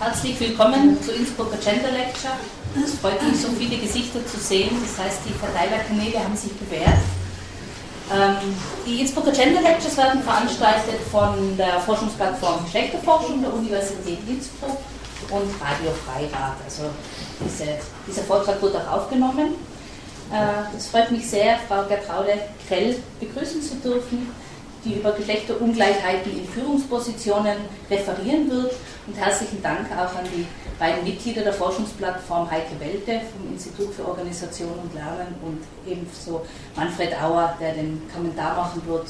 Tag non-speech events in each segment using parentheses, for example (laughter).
Herzlich willkommen zu Innsbrucker Gender Lecture. Es freut mich, so viele Gesichter zu sehen. Das heißt, die Verteilerkanäle haben sich bewährt. Ähm, die Innsbrucker Gender Lectures werden veranstaltet von der Forschungsplattform Geschlechterforschung der Universität Innsbruck und Radio Freirad. Also diese, dieser Vortrag wird auch aufgenommen. Äh, es freut mich sehr, Frau Gertraude Krell begrüßen zu dürfen die über Geschlechterungleichheiten in Führungspositionen referieren wird. Und herzlichen Dank auch an die beiden Mitglieder der Forschungsplattform Heike Welte vom Institut für Organisation und Lernen und ebenso Manfred Auer, der den Kommentar machen wird,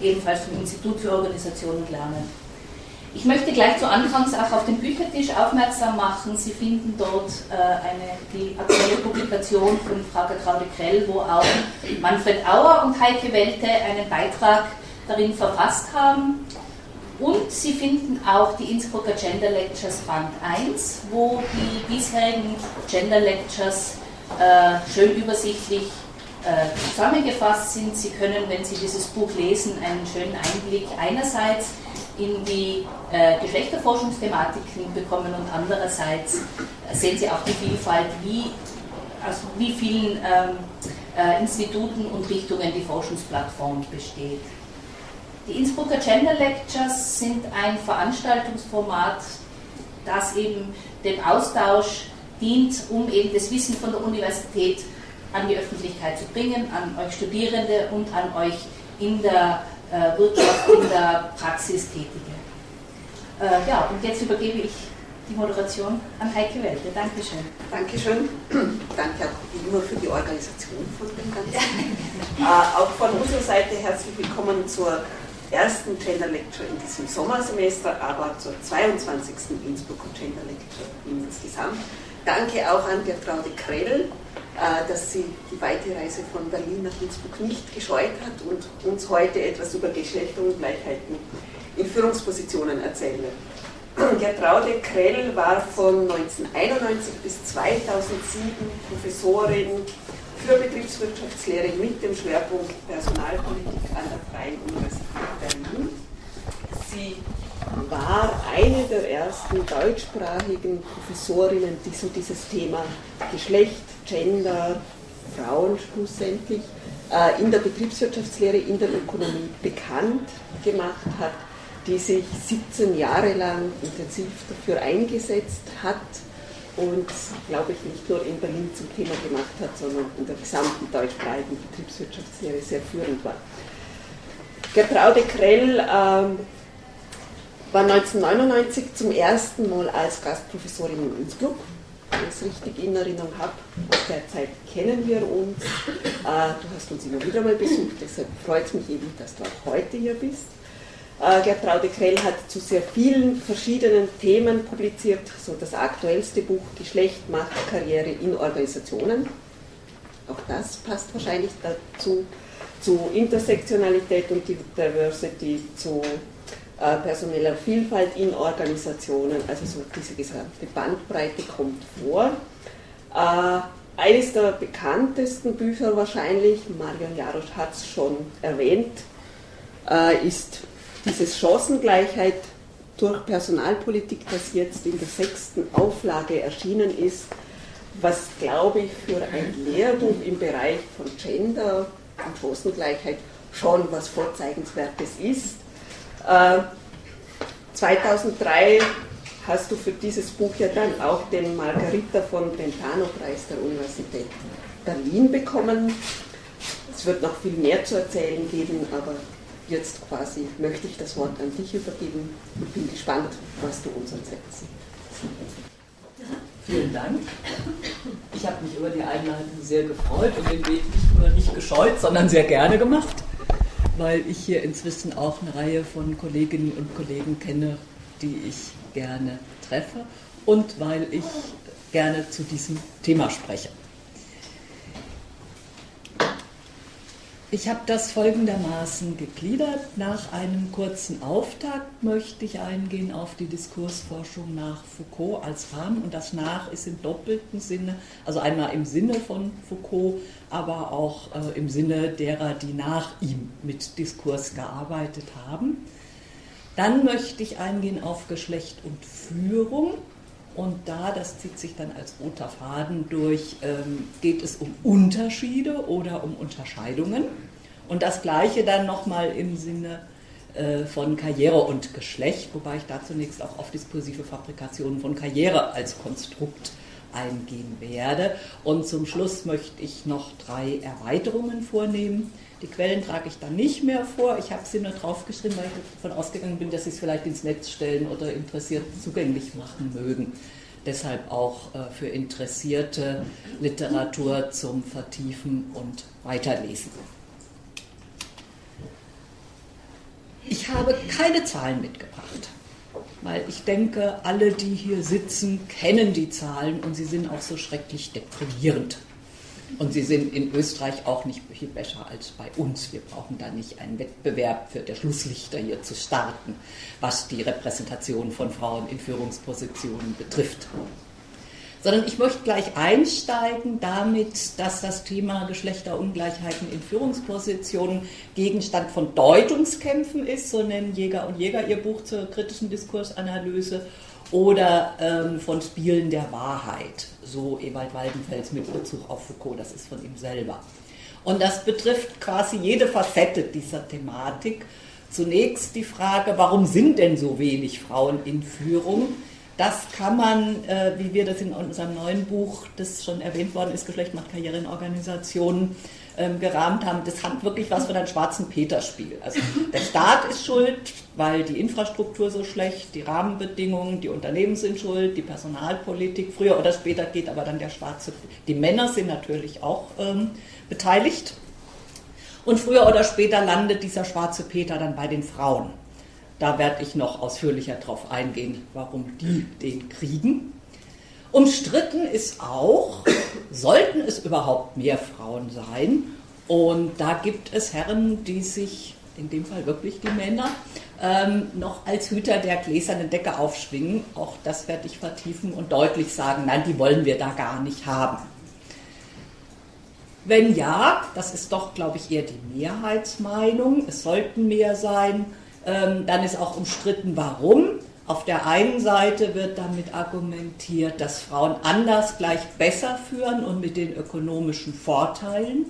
ebenfalls vom Institut für Organisation und Lernen. Ich möchte gleich zu Anfangs auch auf den Büchertisch aufmerksam machen. Sie finden dort äh, eine, die aktuelle Publikation von Frau Gertraude Krell, wo auch Manfred Auer und Heike Welte einen Beitrag darin verfasst haben. Und Sie finden auch die Innsbrucker Gender Lectures Band 1, wo die bisherigen Gender Lectures äh, schön übersichtlich äh, zusammengefasst sind. Sie können, wenn Sie dieses Buch lesen, einen schönen Einblick einerseits in die äh, Geschlechterforschungsthematiken bekommen und andererseits sehen Sie auch die Vielfalt, wie, aus wie vielen ähm, äh, Instituten und Richtungen die Forschungsplattform besteht. Die Innsbrucker Gender Lectures sind ein Veranstaltungsformat, das eben dem Austausch dient, um eben das Wissen von der Universität an die Öffentlichkeit zu bringen, an euch Studierende und an euch in der äh, Wirtschaft, in der Praxis Tätige. Äh, ja, und jetzt übergebe ich die Moderation an Heike Welte. Dankeschön. Dankeschön. (clears throat) Danke auch immer für die Organisation von dem Ganzen. (laughs) äh, auch von unserer Seite herzlich willkommen zur ersten Gender Lecture in diesem Sommersemester, aber zur 22. Innsbrucker Gender Lecture insgesamt. Danke auch an Gertraude Krell, äh, dass sie die weite Reise von Berlin nach Innsbruck nicht gescheut hat und uns heute etwas über Geschlechterungleichheiten in Führungspositionen erzählen. Gertraude Krell war von 1991 bis 2007 Professorin für Betriebswirtschaftslehre mit dem Schwerpunkt Personalpolitik an der Freien Universität Berlin. Sie war eine der ersten deutschsprachigen Professorinnen, die so dieses Thema Geschlecht, Gender, Frauen schlussendlich äh, in der Betriebswirtschaftslehre, in der Ökonomie bekannt gemacht hat, die sich 17 Jahre lang intensiv dafür eingesetzt hat, und, glaube ich, nicht nur in Berlin zum Thema gemacht hat, sondern in der gesamten deutschsprachigen Betriebswirtschaftslehre sehr führend war. Gertraude Krell ähm, war 1999 zum ersten Mal als Gastprofessorin in Innsbruck. Wenn ich es richtig in Erinnerung habe, aus der Zeit kennen wir uns. Äh, du hast uns immer wieder mal besucht, deshalb freut es mich eben, dass du auch heute hier bist. Äh, Gertraude Krell hat zu sehr vielen verschiedenen Themen publiziert, so das aktuellste Buch Geschlecht, Macht, Karriere in Organisationen. Auch das passt wahrscheinlich dazu, zu Intersektionalität und Diversity, zu äh, personeller Vielfalt in Organisationen, also so diese gesamte Bandbreite kommt vor. Äh, eines der bekanntesten Bücher wahrscheinlich, Marion Jarosch hat es schon erwähnt, äh, ist dieses Chancengleichheit durch Personalpolitik, das jetzt in der sechsten Auflage erschienen ist, was, glaube ich, für ein Lehrbuch im Bereich von Gender und Chancengleichheit schon was Vorzeigenswertes ist. Äh, 2003 hast du für dieses Buch ja dann auch den Margarita von Brentano-Preis der Universität Berlin bekommen. Es wird noch viel mehr zu erzählen geben, aber jetzt quasi möchte ich das Wort an dich übergeben und bin gespannt, was du uns erzählst. Vielen Dank. Ich habe mich über die Einladung sehr gefreut und den Weg nicht nur nicht gescheut, sondern sehr gerne gemacht, weil ich hier inzwischen auch eine Reihe von Kolleginnen und Kollegen kenne, die ich gerne treffe und weil ich gerne zu diesem Thema spreche. Ich habe das folgendermaßen gegliedert. Nach einem kurzen Auftakt möchte ich eingehen auf die Diskursforschung nach Foucault als Rahmen. Und das nach ist im doppelten Sinne, also einmal im Sinne von Foucault, aber auch äh, im Sinne derer, die nach ihm mit Diskurs gearbeitet haben. Dann möchte ich eingehen auf Geschlecht und Führung Und da, das zieht sich dann als roter Faden durch, ähm, geht es um Unterschiede oder um Unterscheidungen. Und das Gleiche dann nochmal im Sinne äh, von Karriere und Geschlecht, wobei ich da zunächst auch auf diskursive Fabrikationen von Karriere als Konstrukt eingehen werde. Und zum Schluss möchte ich noch drei Erweiterungen vornehmen. Die Quellen trage ich dann nicht mehr vor. Ich habe sie nur draufgeschrieben, weil ich davon ausgegangen bin, dass sie es vielleicht ins Netz stellen oder Interessierten zugänglich machen mögen. Deshalb auch äh, für Interessierte Literatur zum Vertiefen und Weiterlesen. Ich habe keine Zahlen mitgebracht, weil ich denke, alle, die hier sitzen, kennen die Zahlen und sie sind auch so schrecklich deprimierend. Und sie sind in Österreich auch nicht viel besser als bei uns. Wir brauchen da nicht einen Wettbewerb für der Schlusslichter hier zu starten, was die Repräsentation von Frauen in Führungspositionen betrifft. Sondern ich möchte gleich einsteigen damit, dass das Thema Geschlechterungleichheiten in Führungspositionen Gegenstand von Deutungskämpfen ist, so nennen Jäger und Jäger ihr Buch zur kritischen Diskursanalyse oder ähm, von Spielen der Wahrheit, so Ewald Waldenfels mit Bezug auf Foucault, das ist von ihm selber. Und das betrifft quasi jede Facette dieser Thematik. Zunächst die Frage, warum sind denn so wenig Frauen in Führung? Das kann man, äh, wie wir das in unserem neuen Buch, das schon erwähnt worden ist, Geschlecht macht Karriere in Organisationen, ähm, gerahmt haben, das hat wirklich was von einem schwarzen Peter-Spiel. Also der Staat ist schuld, weil die Infrastruktur so schlecht, die Rahmenbedingungen, die Unternehmen sind schuld, die Personalpolitik, früher oder später geht aber dann der schwarze, die Männer sind natürlich auch ähm, beteiligt. Und früher oder später landet dieser schwarze Peter dann bei den Frauen. Da werde ich noch ausführlicher darauf eingehen, warum die den kriegen. Umstritten ist auch, sollten es überhaupt mehr Frauen sein? Und da gibt es Herren, die sich, in dem Fall wirklich die Männer, ähm, noch als Hüter der gläsernen Decke aufschwingen. Auch das werde ich vertiefen und deutlich sagen, nein, die wollen wir da gar nicht haben. Wenn ja, das ist doch, glaube ich, eher die Mehrheitsmeinung, es sollten mehr sein, ähm, dann ist auch umstritten, warum. Auf der einen Seite wird damit argumentiert, dass Frauen anders gleich besser führen und mit den ökonomischen Vorteilen.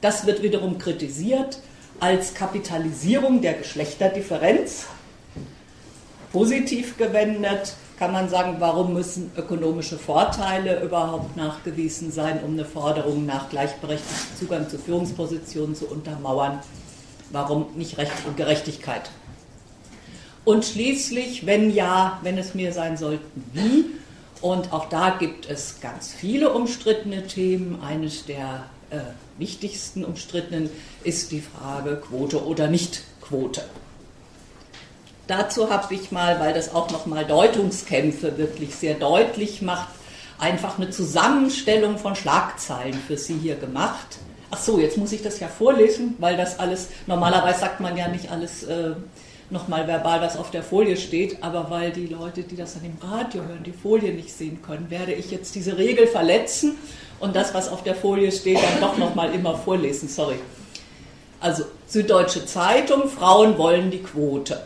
Das wird wiederum kritisiert als Kapitalisierung der Geschlechterdifferenz. Positiv gewendet kann man sagen, warum müssen ökonomische Vorteile überhaupt nachgewiesen sein, um eine Forderung nach gleichberechtigtem Zugang zu Führungspositionen zu untermauern? Warum nicht Recht und Gerechtigkeit? Und schließlich, wenn ja, wenn es mehr sein sollten, wie? Und auch da gibt es ganz viele umstrittene Themen. Eines der äh, wichtigsten umstrittenen ist die Frage Quote oder Nicht-Quote. Dazu habe ich mal, weil das auch nochmal Deutungskämpfe wirklich sehr deutlich macht, einfach eine Zusammenstellung von Schlagzeilen für Sie hier gemacht. Ach so, jetzt muss ich das ja vorlesen, weil das alles, normalerweise sagt man ja nicht alles äh, nochmal verbal, was auf der Folie steht, aber weil die Leute, die das dann im Radio hören, die Folie nicht sehen können, werde ich jetzt diese Regel verletzen und das, was auf der Folie steht, dann doch nochmal immer vorlesen. Sorry. Also Süddeutsche Zeitung, Frauen wollen die Quote.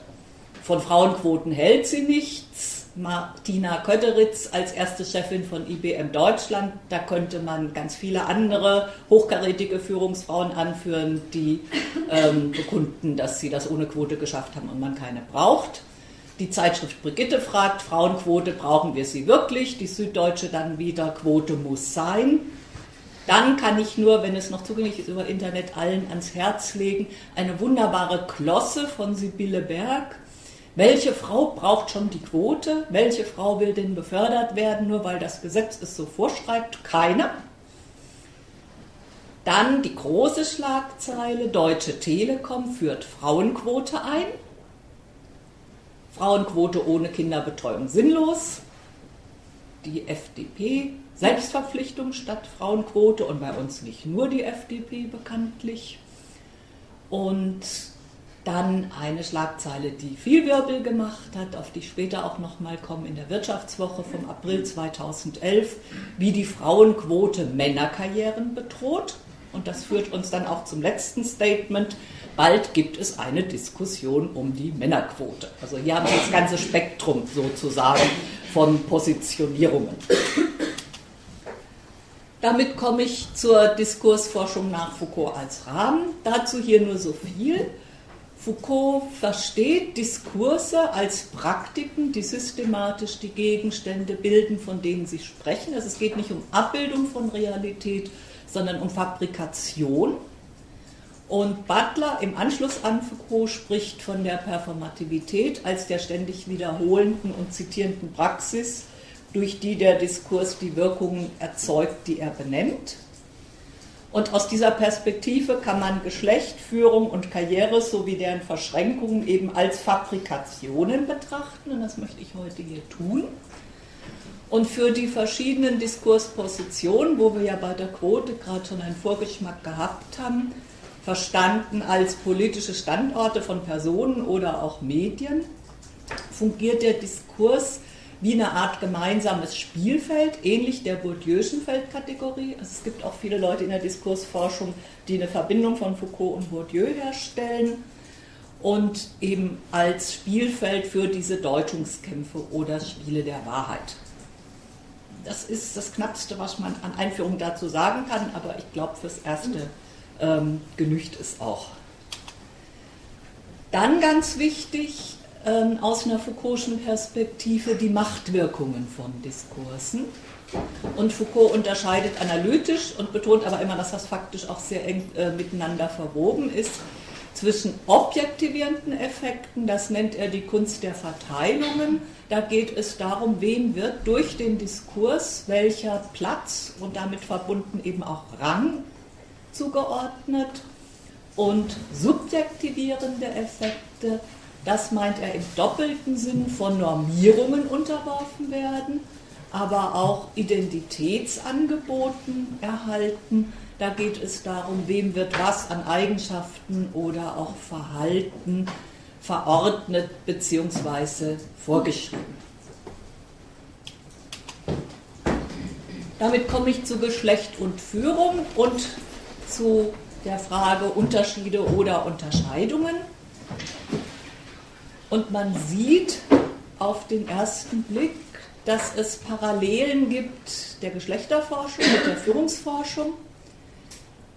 Von Frauenquoten hält sie nichts Martina Kötteritz als erste Chefin von IBM Deutschland. Da könnte man ganz viele andere hochkarätige Führungsfrauen anführen, die ähm, bekunden, dass sie das ohne Quote geschafft haben und man keine braucht. Die Zeitschrift Brigitte fragt, Frauenquote, brauchen wir sie wirklich? Die Süddeutsche dann wieder, Quote muss sein. Dann kann ich nur, wenn es noch zugänglich ist über Internet, allen ans Herz legen, eine wunderbare Klosse von Sibylle Berg welche Frau braucht schon die Quote? Welche Frau will denn befördert werden, nur weil das Gesetz es so vorschreibt? Keine. Dann die große Schlagzeile, Deutsche Telekom führt Frauenquote ein. Frauenquote ohne Kinderbetreuung sinnlos. Die FDP, Selbstverpflichtung statt Frauenquote und bei uns nicht nur die FDP bekanntlich. Und dann eine Schlagzeile, die viel Wirbel gemacht hat, auf die ich später auch nochmal komme, in der Wirtschaftswoche vom April 2011, wie die Frauenquote Männerkarrieren bedroht. Und das führt uns dann auch zum letzten Statement. Bald gibt es eine Diskussion um die Männerquote. Also hier haben wir das ganze Spektrum sozusagen von Positionierungen. Damit komme ich zur Diskursforschung nach Foucault als Rahmen. Dazu hier nur so viel. Foucault versteht Diskurse als Praktiken, die systematisch die Gegenstände bilden, von denen sie sprechen. Also es geht nicht um Abbildung von Realität, sondern um Fabrikation. Und Butler im Anschluss an Foucault spricht von der Performativität als der ständig wiederholenden und zitierenden Praxis, durch die der Diskurs die Wirkungen erzeugt, die er benennt. Und aus dieser Perspektive kann man Geschlecht, Führung und Karriere sowie deren Verschränkungen eben als Fabrikationen betrachten. Und das möchte ich heute hier tun. Und für die verschiedenen Diskurspositionen, wo wir ja bei der Quote gerade schon einen Vorgeschmack gehabt haben, verstanden als politische Standorte von Personen oder auch Medien, fungiert der Diskurs wie eine Art gemeinsames Spielfeld, ähnlich der Bourdieu'schen Feldkategorie. Also es gibt auch viele Leute in der Diskursforschung, die eine Verbindung von Foucault und Bourdieu herstellen und eben als Spielfeld für diese Deutungskämpfe oder Spiele der Wahrheit. Das ist das Knappste, was man an Einführung dazu sagen kann, aber ich glaube, fürs Erste ähm, genügt es auch. Dann ganz wichtig, ähm, aus einer Foucault'schen Perspektive die Machtwirkungen von Diskursen. Und Foucault unterscheidet analytisch und betont aber immer, dass das faktisch auch sehr eng äh, miteinander verwoben ist, zwischen objektivierenden Effekten, das nennt er die Kunst der Verteilungen. Da geht es darum, wem wird durch den Diskurs welcher Platz und damit verbunden eben auch Rang zugeordnet und subjektivierende Effekte, das meint er im doppelten Sinn von Normierungen unterworfen werden, aber auch Identitätsangeboten erhalten. Da geht es darum, wem wird was an Eigenschaften oder auch Verhalten verordnet bzw. vorgeschrieben. Damit komme ich zu Geschlecht und Führung und zu der Frage Unterschiede oder Unterscheidungen. Und man sieht auf den ersten Blick, dass es Parallelen gibt der Geschlechterforschung mit der Führungsforschung.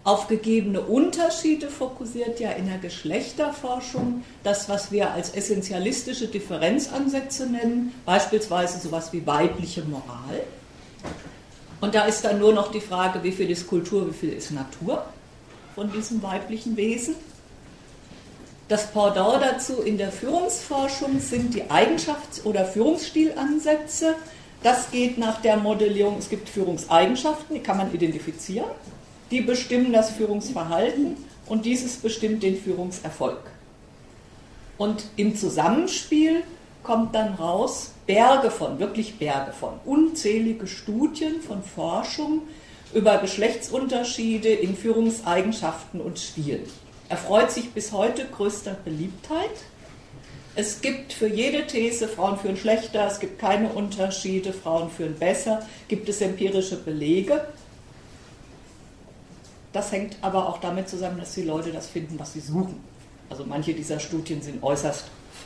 Auf gegebene Unterschiede fokussiert ja in der Geschlechterforschung das, was wir als essentialistische Differenzansätze nennen, beispielsweise sowas wie weibliche Moral. Und da ist dann nur noch die Frage, wie viel ist Kultur, wie viel ist Natur von diesem weiblichen Wesen. Das Pendant dazu in der Führungsforschung sind die Eigenschafts- oder Führungsstilansätze. Das geht nach der Modellierung, es gibt Führungseigenschaften, die kann man identifizieren, die bestimmen das Führungsverhalten und dieses bestimmt den Führungserfolg. Und im Zusammenspiel kommt dann raus Berge von, wirklich Berge von, unzählige Studien von Forschung über Geschlechtsunterschiede in Führungseigenschaften und Stilen erfreut sich bis heute größter Beliebtheit. Es gibt für jede These, Frauen führen schlechter, es gibt keine Unterschiede, Frauen führen besser, gibt es empirische Belege. Das hängt aber auch damit zusammen, dass die Leute das finden, was sie suchen. Also manche dieser Studien sind äußerst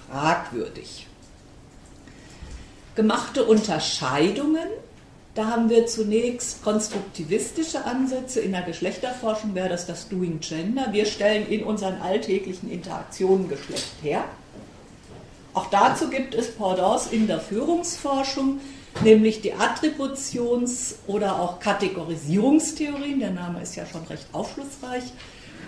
fragwürdig. Gemachte Unterscheidungen da haben wir zunächst konstruktivistische Ansätze. In der Geschlechterforschung wäre das das Doing Gender. Wir stellen in unseren alltäglichen Interaktionen Geschlecht her. Auch dazu gibt es Pendants in der Führungsforschung, nämlich die Attributions- oder auch Kategorisierungstheorien. Der Name ist ja schon recht aufschlussreich.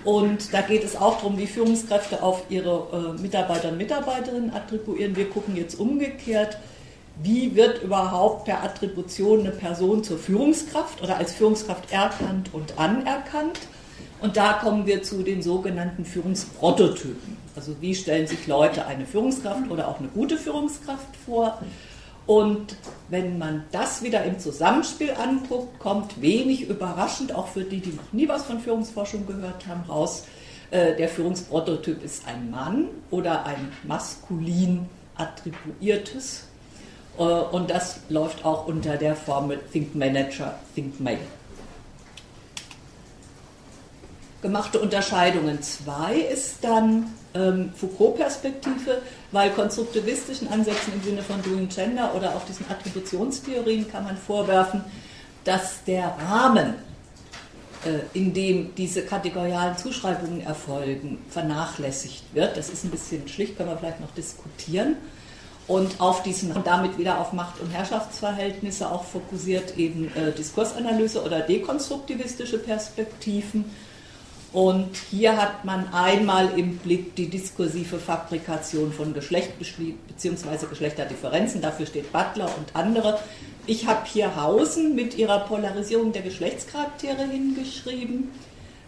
Und da geht es auch darum, wie Führungskräfte auf ihre äh, Mitarbeiter und Mitarbeiterinnen attribuieren. Wir gucken jetzt umgekehrt wie wird überhaupt per Attribution eine Person zur Führungskraft oder als Führungskraft erkannt und anerkannt. Und da kommen wir zu den sogenannten Führungsprototypen. Also wie stellen sich Leute eine Führungskraft oder auch eine gute Führungskraft vor? Und wenn man das wieder im Zusammenspiel anguckt, kommt wenig überraschend, auch für die, die noch nie was von Führungsforschung gehört haben, raus, äh, der Führungsprototyp ist ein Mann oder ein maskulin attribuiertes und das läuft auch unter der Formel Think Manager, Think Male. gemachte Unterscheidungen. Zwei ist dann ähm, Foucault-Perspektive, weil konstruktivistischen Ansätzen im Sinne von Doing Gender oder auch diesen Attributionstheorien kann man vorwerfen, dass der Rahmen, äh, in dem diese kategorialen Zuschreibungen erfolgen, vernachlässigt wird. Das ist ein bisschen schlicht, können wir vielleicht noch diskutieren. Und auf diesen und damit wieder auf Macht- und Herrschaftsverhältnisse auch fokussiert eben äh, Diskursanalyse oder dekonstruktivistische Perspektiven und hier hat man einmal im Blick die diskursive Fabrikation von Geschlecht bzw. Geschlechterdifferenzen. Dafür steht Butler und andere. Ich habe hier Hausen mit ihrer Polarisierung der Geschlechtscharaktere hingeschrieben.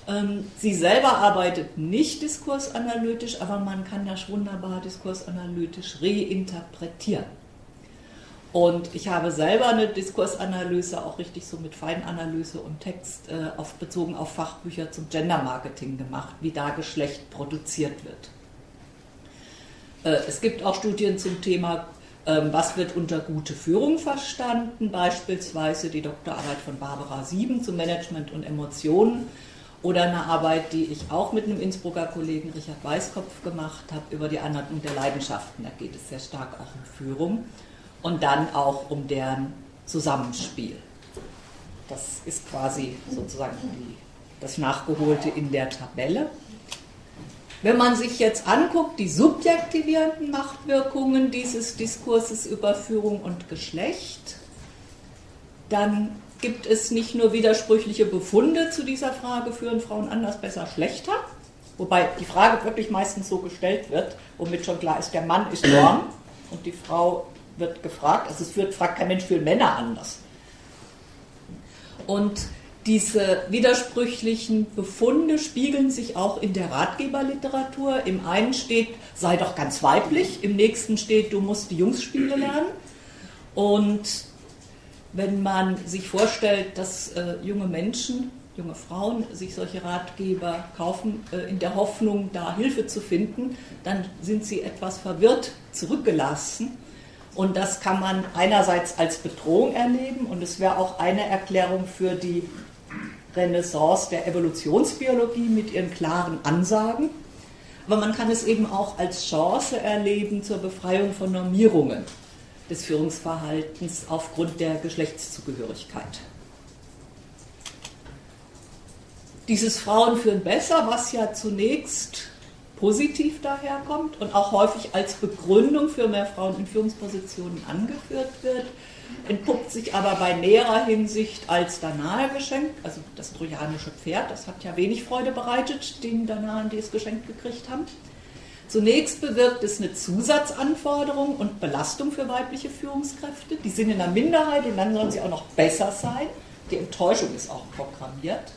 Ähm, sie selber arbeitet nicht diskursanalytisch, aber man kann das wunderbar diskursanalytisch reinterpretieren. Und ich habe selber eine Diskursanalyse, auch richtig so mit Feinanalyse und Text äh, auf, bezogen auf Fachbücher zum Gender Marketing gemacht, wie da Geschlecht produziert wird. Äh, es gibt auch Studien zum Thema, äh, was wird unter gute Führung verstanden, beispielsweise die Doktorarbeit von Barbara Sieben zu Management und Emotionen oder eine Arbeit, die ich auch mit einem Innsbrucker Kollegen Richard Weißkopf gemacht habe über die Anordnung der Leidenschaften. Da geht es sehr stark auch um Führung und dann auch um deren Zusammenspiel. Das ist quasi sozusagen die, das Nachgeholte in der Tabelle. Wenn man sich jetzt anguckt, die subjektivierenden Machtwirkungen dieses Diskurses über Führung und Geschlecht, dann gibt es nicht nur widersprüchliche Befunde zu dieser Frage, führen Frauen anders, besser, schlechter, wobei die Frage wirklich meistens so gestellt wird, womit schon klar ist, der Mann ist Norm und die Frau wird gefragt. Also es wird, fragt kein Mensch für Männer anders. Und diese widersprüchlichen Befunde spiegeln sich auch in der Ratgeberliteratur. Im einen steht, sei doch ganz weiblich, im nächsten steht, du musst die Jungsspiele lernen. Und wenn man sich vorstellt, dass äh, junge Menschen, junge Frauen sich solche Ratgeber kaufen, äh, in der Hoffnung, da Hilfe zu finden, dann sind sie etwas verwirrt zurückgelassen und das kann man einerseits als Bedrohung erleben und es wäre auch eine Erklärung für die Renaissance der Evolutionsbiologie mit ihren klaren Ansagen. Aber man kann es eben auch als Chance erleben zur Befreiung von Normierungen des Führungsverhaltens aufgrund der Geschlechtszugehörigkeit. Dieses Frauen führen besser, was ja zunächst positiv daherkommt und auch häufig als Begründung für mehr Frauen in Führungspositionen angeführt wird, entpuppt sich aber bei näherer Hinsicht als Danae geschenkt, also das trojanische Pferd, das hat ja wenig Freude bereitet, den Danaen, die es geschenkt gekriegt haben. Zunächst bewirkt es eine Zusatzanforderung und Belastung für weibliche Führungskräfte. Die sind in der Minderheit und dann sollen sie auch noch besser sein. Die Enttäuschung ist auch programmiert.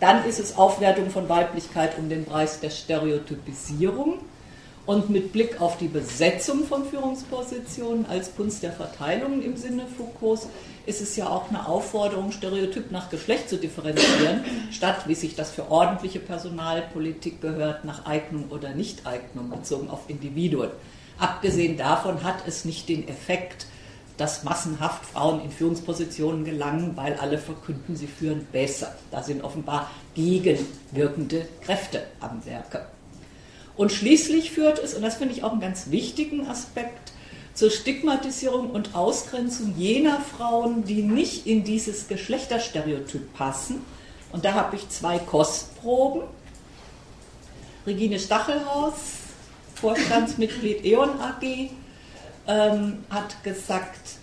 Dann ist es Aufwertung von Weiblichkeit um den Preis der Stereotypisierung. Und mit Blick auf die Besetzung von Führungspositionen als Kunst der Verteilung im Sinne Foucaults ist es ja auch eine Aufforderung, Stereotyp nach Geschlecht zu differenzieren, (clears throat) statt, wie sich das für ordentliche Personalpolitik gehört, nach Eignung oder Nichteignung bezogen auf Individuen. Abgesehen davon hat es nicht den Effekt, dass massenhaft Frauen in Führungspositionen gelangen, weil alle verkünden, sie führen besser. Da sind offenbar gegenwirkende Kräfte am Werke. Und schließlich führt es, und das finde ich auch einen ganz wichtigen Aspekt, zur Stigmatisierung und Ausgrenzung jener Frauen, die nicht in dieses Geschlechterstereotyp passen. Und da habe ich zwei Kostproben. Regine Stachelhaus, Vorstandsmitglied (laughs) E.ON AG, ähm, hat gesagt,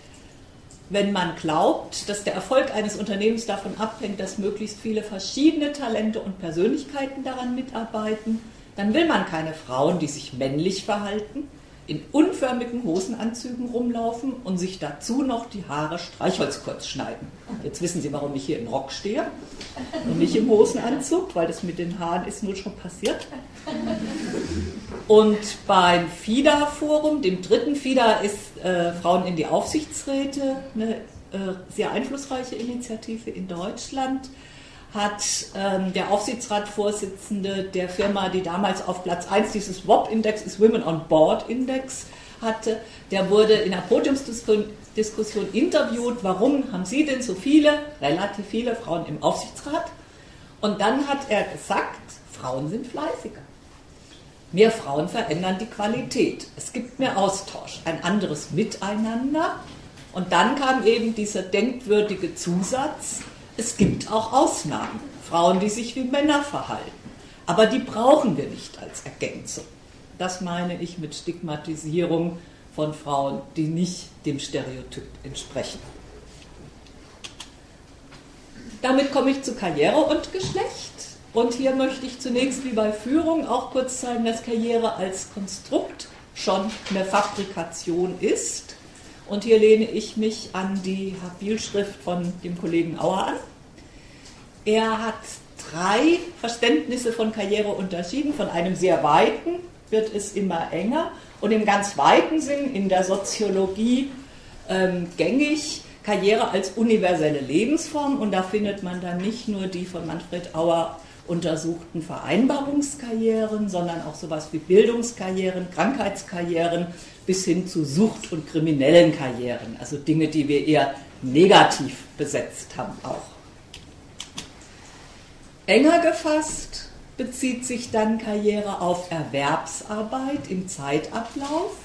wenn man glaubt, dass der Erfolg eines Unternehmens davon abhängt, dass möglichst viele verschiedene Talente und Persönlichkeiten daran mitarbeiten, dann will man keine Frauen, die sich männlich verhalten, in unförmigen Hosenanzügen rumlaufen und sich dazu noch die Haare streichholzkurz schneiden. Jetzt wissen Sie, warum ich hier im Rock stehe und nicht im Hosenanzug, weil das mit den Haaren ist nur schon passiert. Und beim FIDA-Forum, dem dritten FIDA, ist äh, Frauen in die Aufsichtsräte eine äh, sehr einflussreiche Initiative in Deutschland hat ähm, der Aufsichtsratsvorsitzende der Firma, die damals auf Platz 1 dieses WOP-Index, ist Women on Board Index, hatte, der wurde in einer Podiumsdiskussion interviewt, warum haben Sie denn so viele, relativ viele Frauen im Aufsichtsrat? Und dann hat er gesagt, Frauen sind fleißiger. Mehr Frauen verändern die Qualität. Es gibt mehr Austausch, ein anderes Miteinander. Und dann kam eben dieser denkwürdige Zusatz, es gibt auch Ausnahmen, Frauen, die sich wie Männer verhalten. Aber die brauchen wir nicht als Ergänzung. Das meine ich mit Stigmatisierung von Frauen, die nicht dem Stereotyp entsprechen. Damit komme ich zu Karriere und Geschlecht. Und hier möchte ich zunächst wie bei Führung auch kurz zeigen, dass Karriere als Konstrukt schon eine Fabrikation ist. Und hier lehne ich mich an die Habilschrift von dem Kollegen Auer an. Er hat drei Verständnisse von Karriere unterschieden. Von einem sehr weiten wird es immer enger und im ganz weiten Sinn in der Soziologie ähm, gängig Karriere als universelle Lebensform und da findet man dann nicht nur die von Manfred Auer untersuchten Vereinbarungskarrieren, sondern auch sowas wie Bildungskarrieren, Krankheitskarrieren bis hin zu Sucht- und kriminellen Karrieren, also Dinge, die wir eher negativ besetzt haben auch. Enger gefasst bezieht sich dann Karriere auf Erwerbsarbeit im Zeitablauf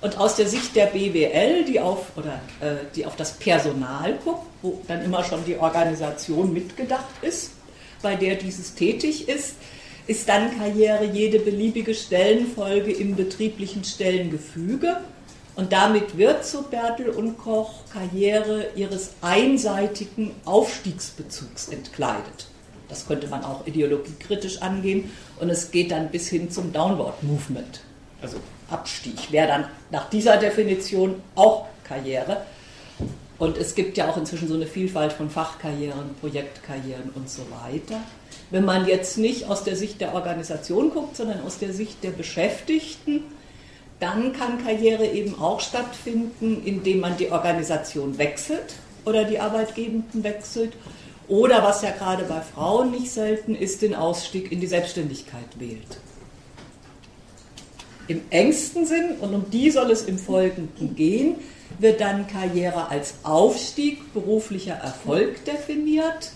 und aus der Sicht der BWL, die auf, oder, äh, die auf das Personal guckt, wo dann immer schon die Organisation mitgedacht ist, bei der dieses tätig ist, ist dann Karriere jede beliebige Stellenfolge im betrieblichen Stellengefüge. Und damit wird, so Bertel und Koch, Karriere ihres einseitigen Aufstiegsbezugs entkleidet. Das könnte man auch ideologiekritisch angehen. Und es geht dann bis hin zum Downward Movement, also Abstieg, wäre dann nach dieser Definition auch Karriere. Und es gibt ja auch inzwischen so eine Vielfalt von Fachkarrieren, Projektkarrieren und so weiter. Wenn man jetzt nicht aus der Sicht der Organisation guckt, sondern aus der Sicht der Beschäftigten, dann kann Karriere eben auch stattfinden, indem man die Organisation wechselt oder die Arbeitgebenden wechselt. Oder was ja gerade bei Frauen nicht selten ist, den Ausstieg in die Selbstständigkeit wählt. Im engsten Sinn, und um die soll es im Folgenden gehen, wird dann Karriere als Aufstieg beruflicher Erfolg definiert.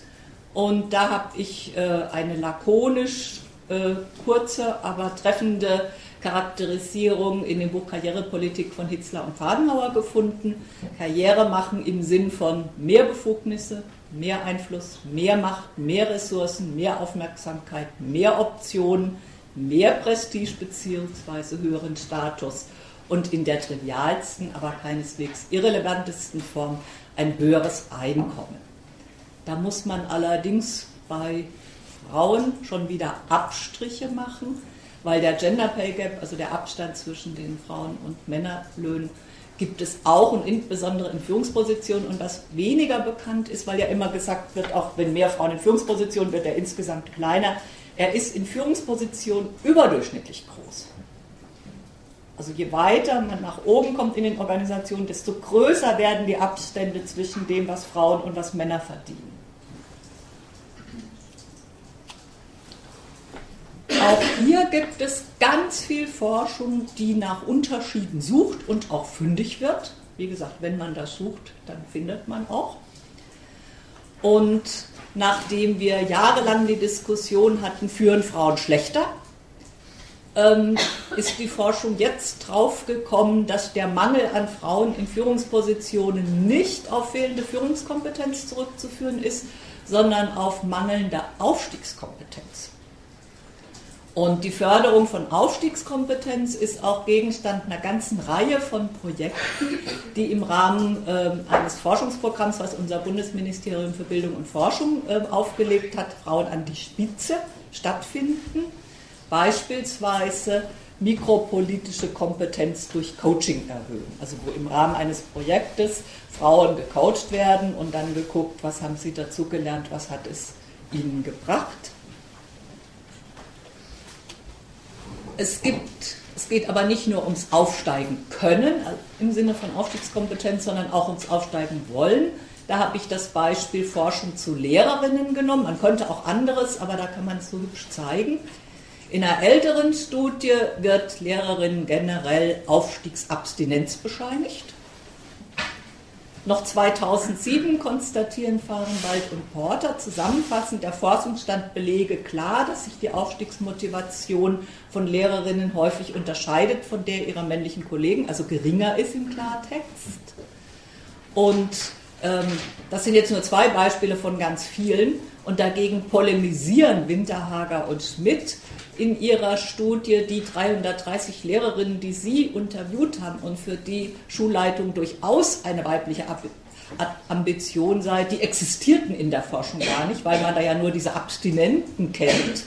Und da habe ich äh, eine lakonisch äh, kurze, aber treffende Charakterisierung in dem Buch Karrierepolitik von Hitzler und Fadenhauer gefunden. Karriere machen im Sinn von mehr Befugnisse, mehr Einfluss, mehr Macht, mehr Ressourcen, mehr Aufmerksamkeit, mehr Optionen, mehr Prestige bzw. höheren Status und in der trivialsten, aber keineswegs irrelevantesten Form ein höheres Einkommen. Da muss man allerdings bei Frauen schon wieder Abstriche machen, weil der Gender Pay Gap, also der Abstand zwischen den Frauen- und Männerlöhnen, gibt es auch und insbesondere in Führungspositionen. Und was weniger bekannt ist, weil ja immer gesagt wird, auch wenn mehr Frauen in Führungspositionen wird er insgesamt kleiner, er ist in Führungspositionen überdurchschnittlich groß. Also je weiter man nach oben kommt in den Organisationen, desto größer werden die Abstände zwischen dem, was Frauen und was Männer verdienen. Auch hier gibt es ganz viel Forschung, die nach Unterschieden sucht und auch fündig wird. Wie gesagt, wenn man das sucht, dann findet man auch. Und nachdem wir jahrelang die Diskussion hatten, führen Frauen schlechter, ähm, ist die Forschung jetzt draufgekommen, dass der Mangel an Frauen in Führungspositionen nicht auf fehlende Führungskompetenz zurückzuführen ist, sondern auf mangelnde Aufstiegskompetenz. Und die Förderung von Aufstiegskompetenz ist auch Gegenstand einer ganzen Reihe von Projekten, die im Rahmen äh, eines Forschungsprogramms, was unser Bundesministerium für Bildung und Forschung äh, aufgelegt hat, Frauen an die Spitze stattfinden. Beispielsweise mikropolitische Kompetenz durch Coaching erhöhen. Also wo im Rahmen eines Projektes Frauen gecoacht werden und dann geguckt, was haben sie dazu gelernt, was hat es ihnen gebracht. Es gibt, es geht aber nicht nur ums Aufsteigen können, also im Sinne von Aufstiegskompetenz, sondern auch ums Aufsteigen wollen. Da habe ich das Beispiel Forschung zu Lehrerinnen genommen. Man könnte auch anderes, aber da kann man es so hübsch zeigen. In einer älteren Studie wird Lehrerinnen generell Aufstiegsabstinenz bescheinigt. Noch 2007 konstatieren Fahrenwald und Porter zusammenfassend, der Forschungsstand belege klar, dass sich die Aufstiegsmotivation von Lehrerinnen häufig unterscheidet von der ihrer männlichen Kollegen, also geringer ist im Klartext. Und ähm, das sind jetzt nur zwei Beispiele von ganz vielen. Und dagegen polemisieren Winterhager und Schmidt in ihrer Studie die 330 Lehrerinnen, die sie interviewt haben und für die Schulleitung durchaus eine weibliche Ambition sei, die existierten in der Forschung gar nicht, weil man da ja nur diese Abstinenten kennt.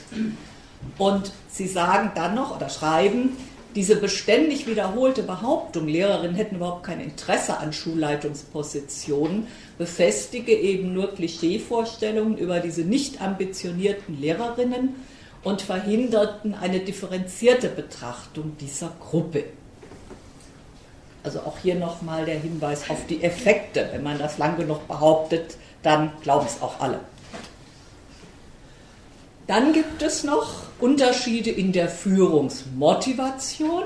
Und sie sagen dann noch oder schreiben, diese beständig wiederholte Behauptung, Lehrerinnen hätten überhaupt kein Interesse an Schulleitungspositionen, befestige eben nur Klischeevorstellungen über diese nicht ambitionierten Lehrerinnen und verhinderten eine differenzierte Betrachtung dieser Gruppe. Also auch hier nochmal der Hinweis auf die Effekte. Wenn man das lang genug behauptet, dann glauben es auch alle. Dann gibt es noch Unterschiede in der Führungsmotivation.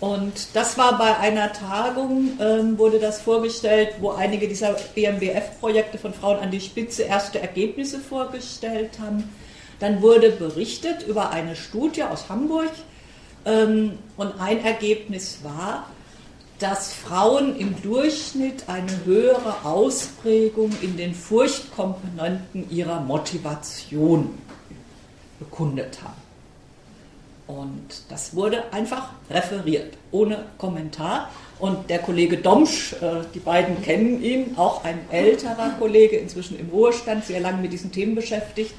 Und das war bei einer Tagung, ähm, wurde das vorgestellt, wo einige dieser BMBF-Projekte von Frauen an die Spitze erste Ergebnisse vorgestellt haben. Dann wurde berichtet über eine Studie aus Hamburg ähm, und ein Ergebnis war, dass Frauen im Durchschnitt eine höhere Ausprägung in den Furchtkomponenten ihrer Motivation bekundet haben. Und das wurde einfach referiert, ohne Kommentar. Und der Kollege Domsch, äh, die beiden kennen ihn, auch ein älterer Kollege, inzwischen im Ruhestand, sehr lange mit diesen Themen beschäftigt,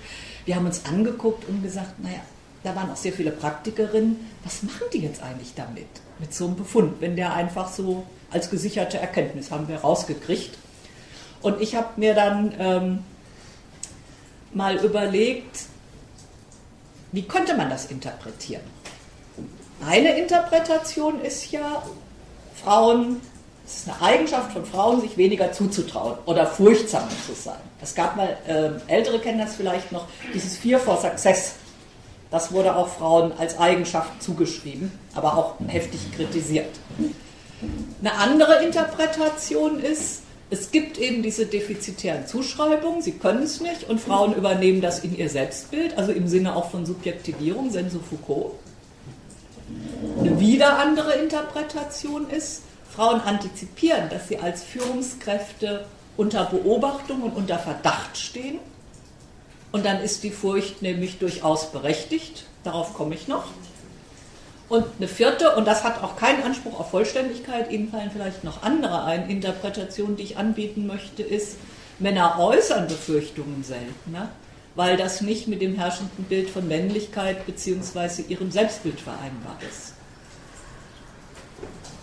wir haben uns angeguckt und gesagt, naja, da waren auch sehr viele Praktikerinnen, was machen die jetzt eigentlich damit, mit so einem Befund, wenn der einfach so als gesicherte Erkenntnis haben wir rausgekriegt. Und ich habe mir dann ähm, mal überlegt, wie könnte man das interpretieren? Eine Interpretation ist ja, Frauen es ist eine Eigenschaft von Frauen, sich weniger zuzutrauen oder furchtsamer zu sein. Es gab mal, äh, Ältere kennen das vielleicht noch, dieses Fear for Success. Das wurde auch Frauen als Eigenschaft zugeschrieben, aber auch heftig kritisiert. Eine andere Interpretation ist, es gibt eben diese defizitären Zuschreibungen, sie können es nicht und Frauen übernehmen das in ihr Selbstbild, also im Sinne auch von Subjektivierung, Senso Foucault. Eine wieder andere Interpretation ist, Frauen antizipieren, dass sie als Führungskräfte unter Beobachtung und unter Verdacht stehen. Und dann ist die Furcht nämlich durchaus berechtigt. Darauf komme ich noch. Und eine vierte, und das hat auch keinen Anspruch auf Vollständigkeit, Ihnen fallen vielleicht noch andere ein, Interpretationen, die ich anbieten möchte, ist, Männer äußern Befürchtungen seltener, weil das nicht mit dem herrschenden Bild von Männlichkeit bzw. ihrem Selbstbild vereinbar ist.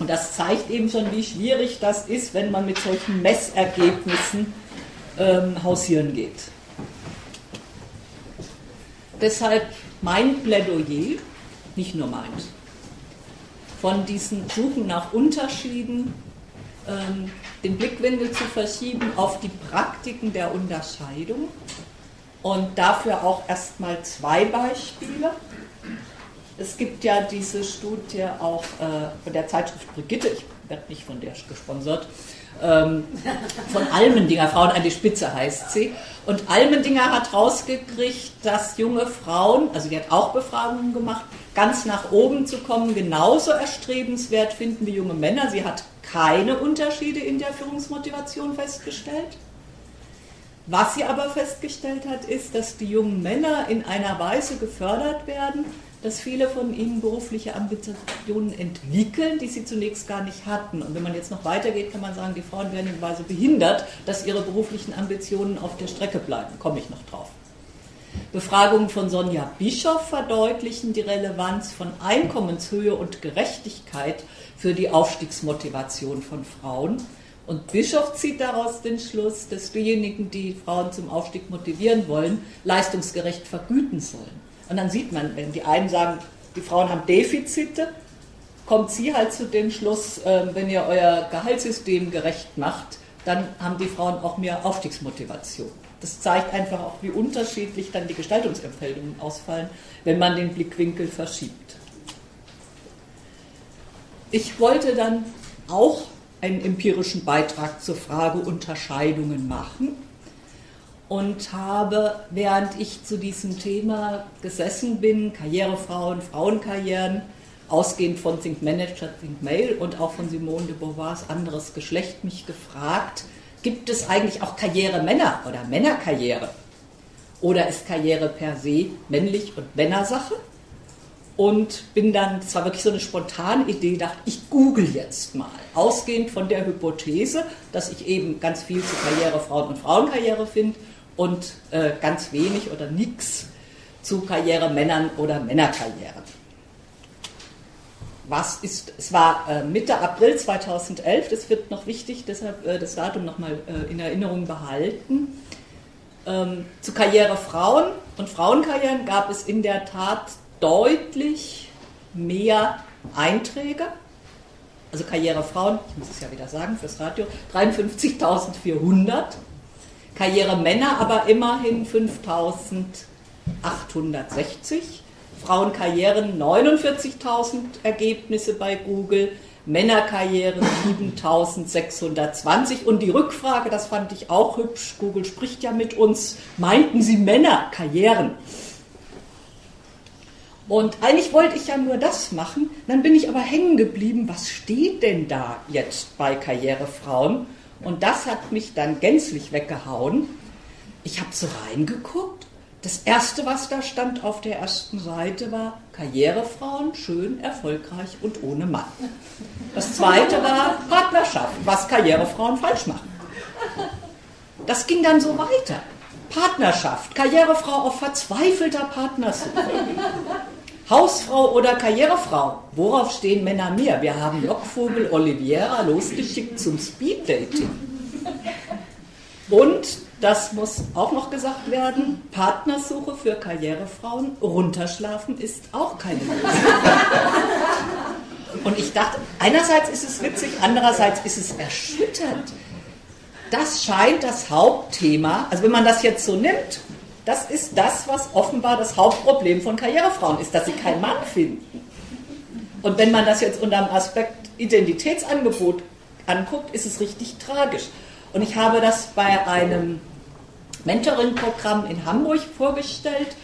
Und das zeigt eben schon, wie schwierig das ist, wenn man mit solchen Messergebnissen ähm, hausieren geht. Deshalb mein Plädoyer, nicht nur meins, von diesen Suchen nach Unterschieden, ähm, den Blickwinkel zu verschieben auf die Praktiken der Unterscheidung und dafür auch erstmal zwei Beispiele. Es gibt ja diese Studie auch äh, von der Zeitschrift Brigitte, ich werde nicht von der gesponsert, ähm, von Almendinger, Frauen an die Spitze heißt sie. Und Almendinger hat rausgekriegt, dass junge Frauen, also die hat auch Befragungen gemacht, ganz nach oben zu kommen, genauso erstrebenswert finden wie junge Männer. Sie hat keine Unterschiede in der Führungsmotivation festgestellt. Was sie aber festgestellt hat, ist, dass die jungen Männer in einer Weise gefördert werden, dass viele von ihnen berufliche Ambitionen entwickeln, die sie zunächst gar nicht hatten. Und wenn man jetzt noch weitergeht, kann man sagen, die Frauen werden in Weise behindert, dass ihre beruflichen Ambitionen auf der Strecke bleiben. Komme ich noch drauf. Befragungen von Sonja Bischoff verdeutlichen die Relevanz von Einkommenshöhe und Gerechtigkeit für die Aufstiegsmotivation von Frauen. Und Bischof zieht daraus den Schluss, dass diejenigen, die Frauen zum Aufstieg motivieren wollen, leistungsgerecht vergüten sollen. Und dann sieht man, wenn die einen sagen, die Frauen haben Defizite, kommt sie halt zu dem Schluss, ähm, wenn ihr euer Gehaltssystem gerecht macht, dann haben die Frauen auch mehr Aufstiegsmotivation. Das zeigt einfach auch, wie unterschiedlich dann die Gestaltungsempfehlungen ausfallen, wenn man den Blickwinkel verschiebt. Ich wollte dann auch einen empirischen Beitrag zur Frage Unterscheidungen machen und habe, während ich zu diesem Thema gesessen bin, Karrierefrauen, Frauenkarrieren, ausgehend von Think Manager, Think Male und auch von Simone de Beauvoirs anderes Geschlecht, mich gefragt, gibt es eigentlich auch Karrieremänner oder Männerkarriere? Oder ist Karriere per se männlich und Männersache? Und bin dann, das war wirklich so eine spontane Idee, dachte, ich google jetzt mal, ausgehend von der Hypothese, dass ich eben ganz viel zu Karriere Frauen und Frauenkarriere finde und äh, ganz wenig oder nichts zu Karriere Männern oder Männerkarrieren. Was ist, es war äh, Mitte April 2011, das wird noch wichtig, deshalb äh, das Datum nochmal äh, in Erinnerung behalten. Ähm, zu Karriere Frauen und Frauenkarrieren gab es in der Tat deutlich mehr Einträge. Also Karriere Frauen, ich muss es ja wieder sagen fürs Radio, 53.400 Karriere Männer aber immerhin 5860. Frauenkarrieren 49.000 Ergebnisse bei Google, Männerkarrieren 7620. Und die Rückfrage, das fand ich auch hübsch, Google spricht ja mit uns, meinten Sie Männerkarrieren? Und eigentlich wollte ich ja nur das machen, dann bin ich aber hängen geblieben, was steht denn da jetzt bei Karrierefrauen? Und das hat mich dann gänzlich weggehauen. Ich habe so reingeguckt. Das erste, was da stand auf der ersten Seite, war Karrierefrauen, schön, erfolgreich und ohne Mann. Das zweite war Partnerschaft, was Karrierefrauen falsch machen. Das ging dann so weiter. Partnerschaft, Karrierefrau auf verzweifelter Partnersuche. Hausfrau oder Karrierefrau? Worauf stehen Männer mehr? Wir haben Lockvogel Oliviera losgeschickt zum Speeddating. Und, das muss auch noch gesagt werden, Partnersuche für Karrierefrauen, runterschlafen ist auch keine Lösung. Und ich dachte, einerseits ist es witzig, andererseits ist es erschütternd. Das scheint das Hauptthema, also wenn man das jetzt so nimmt, das ist das, was offenbar das Hauptproblem von Karrierefrauen ist, dass sie keinen Mann finden. Und wenn man das jetzt unter dem Aspekt Identitätsangebot anguckt, ist es richtig tragisch. Und ich habe das bei einem Mentoring-Programm in Hamburg vorgestellt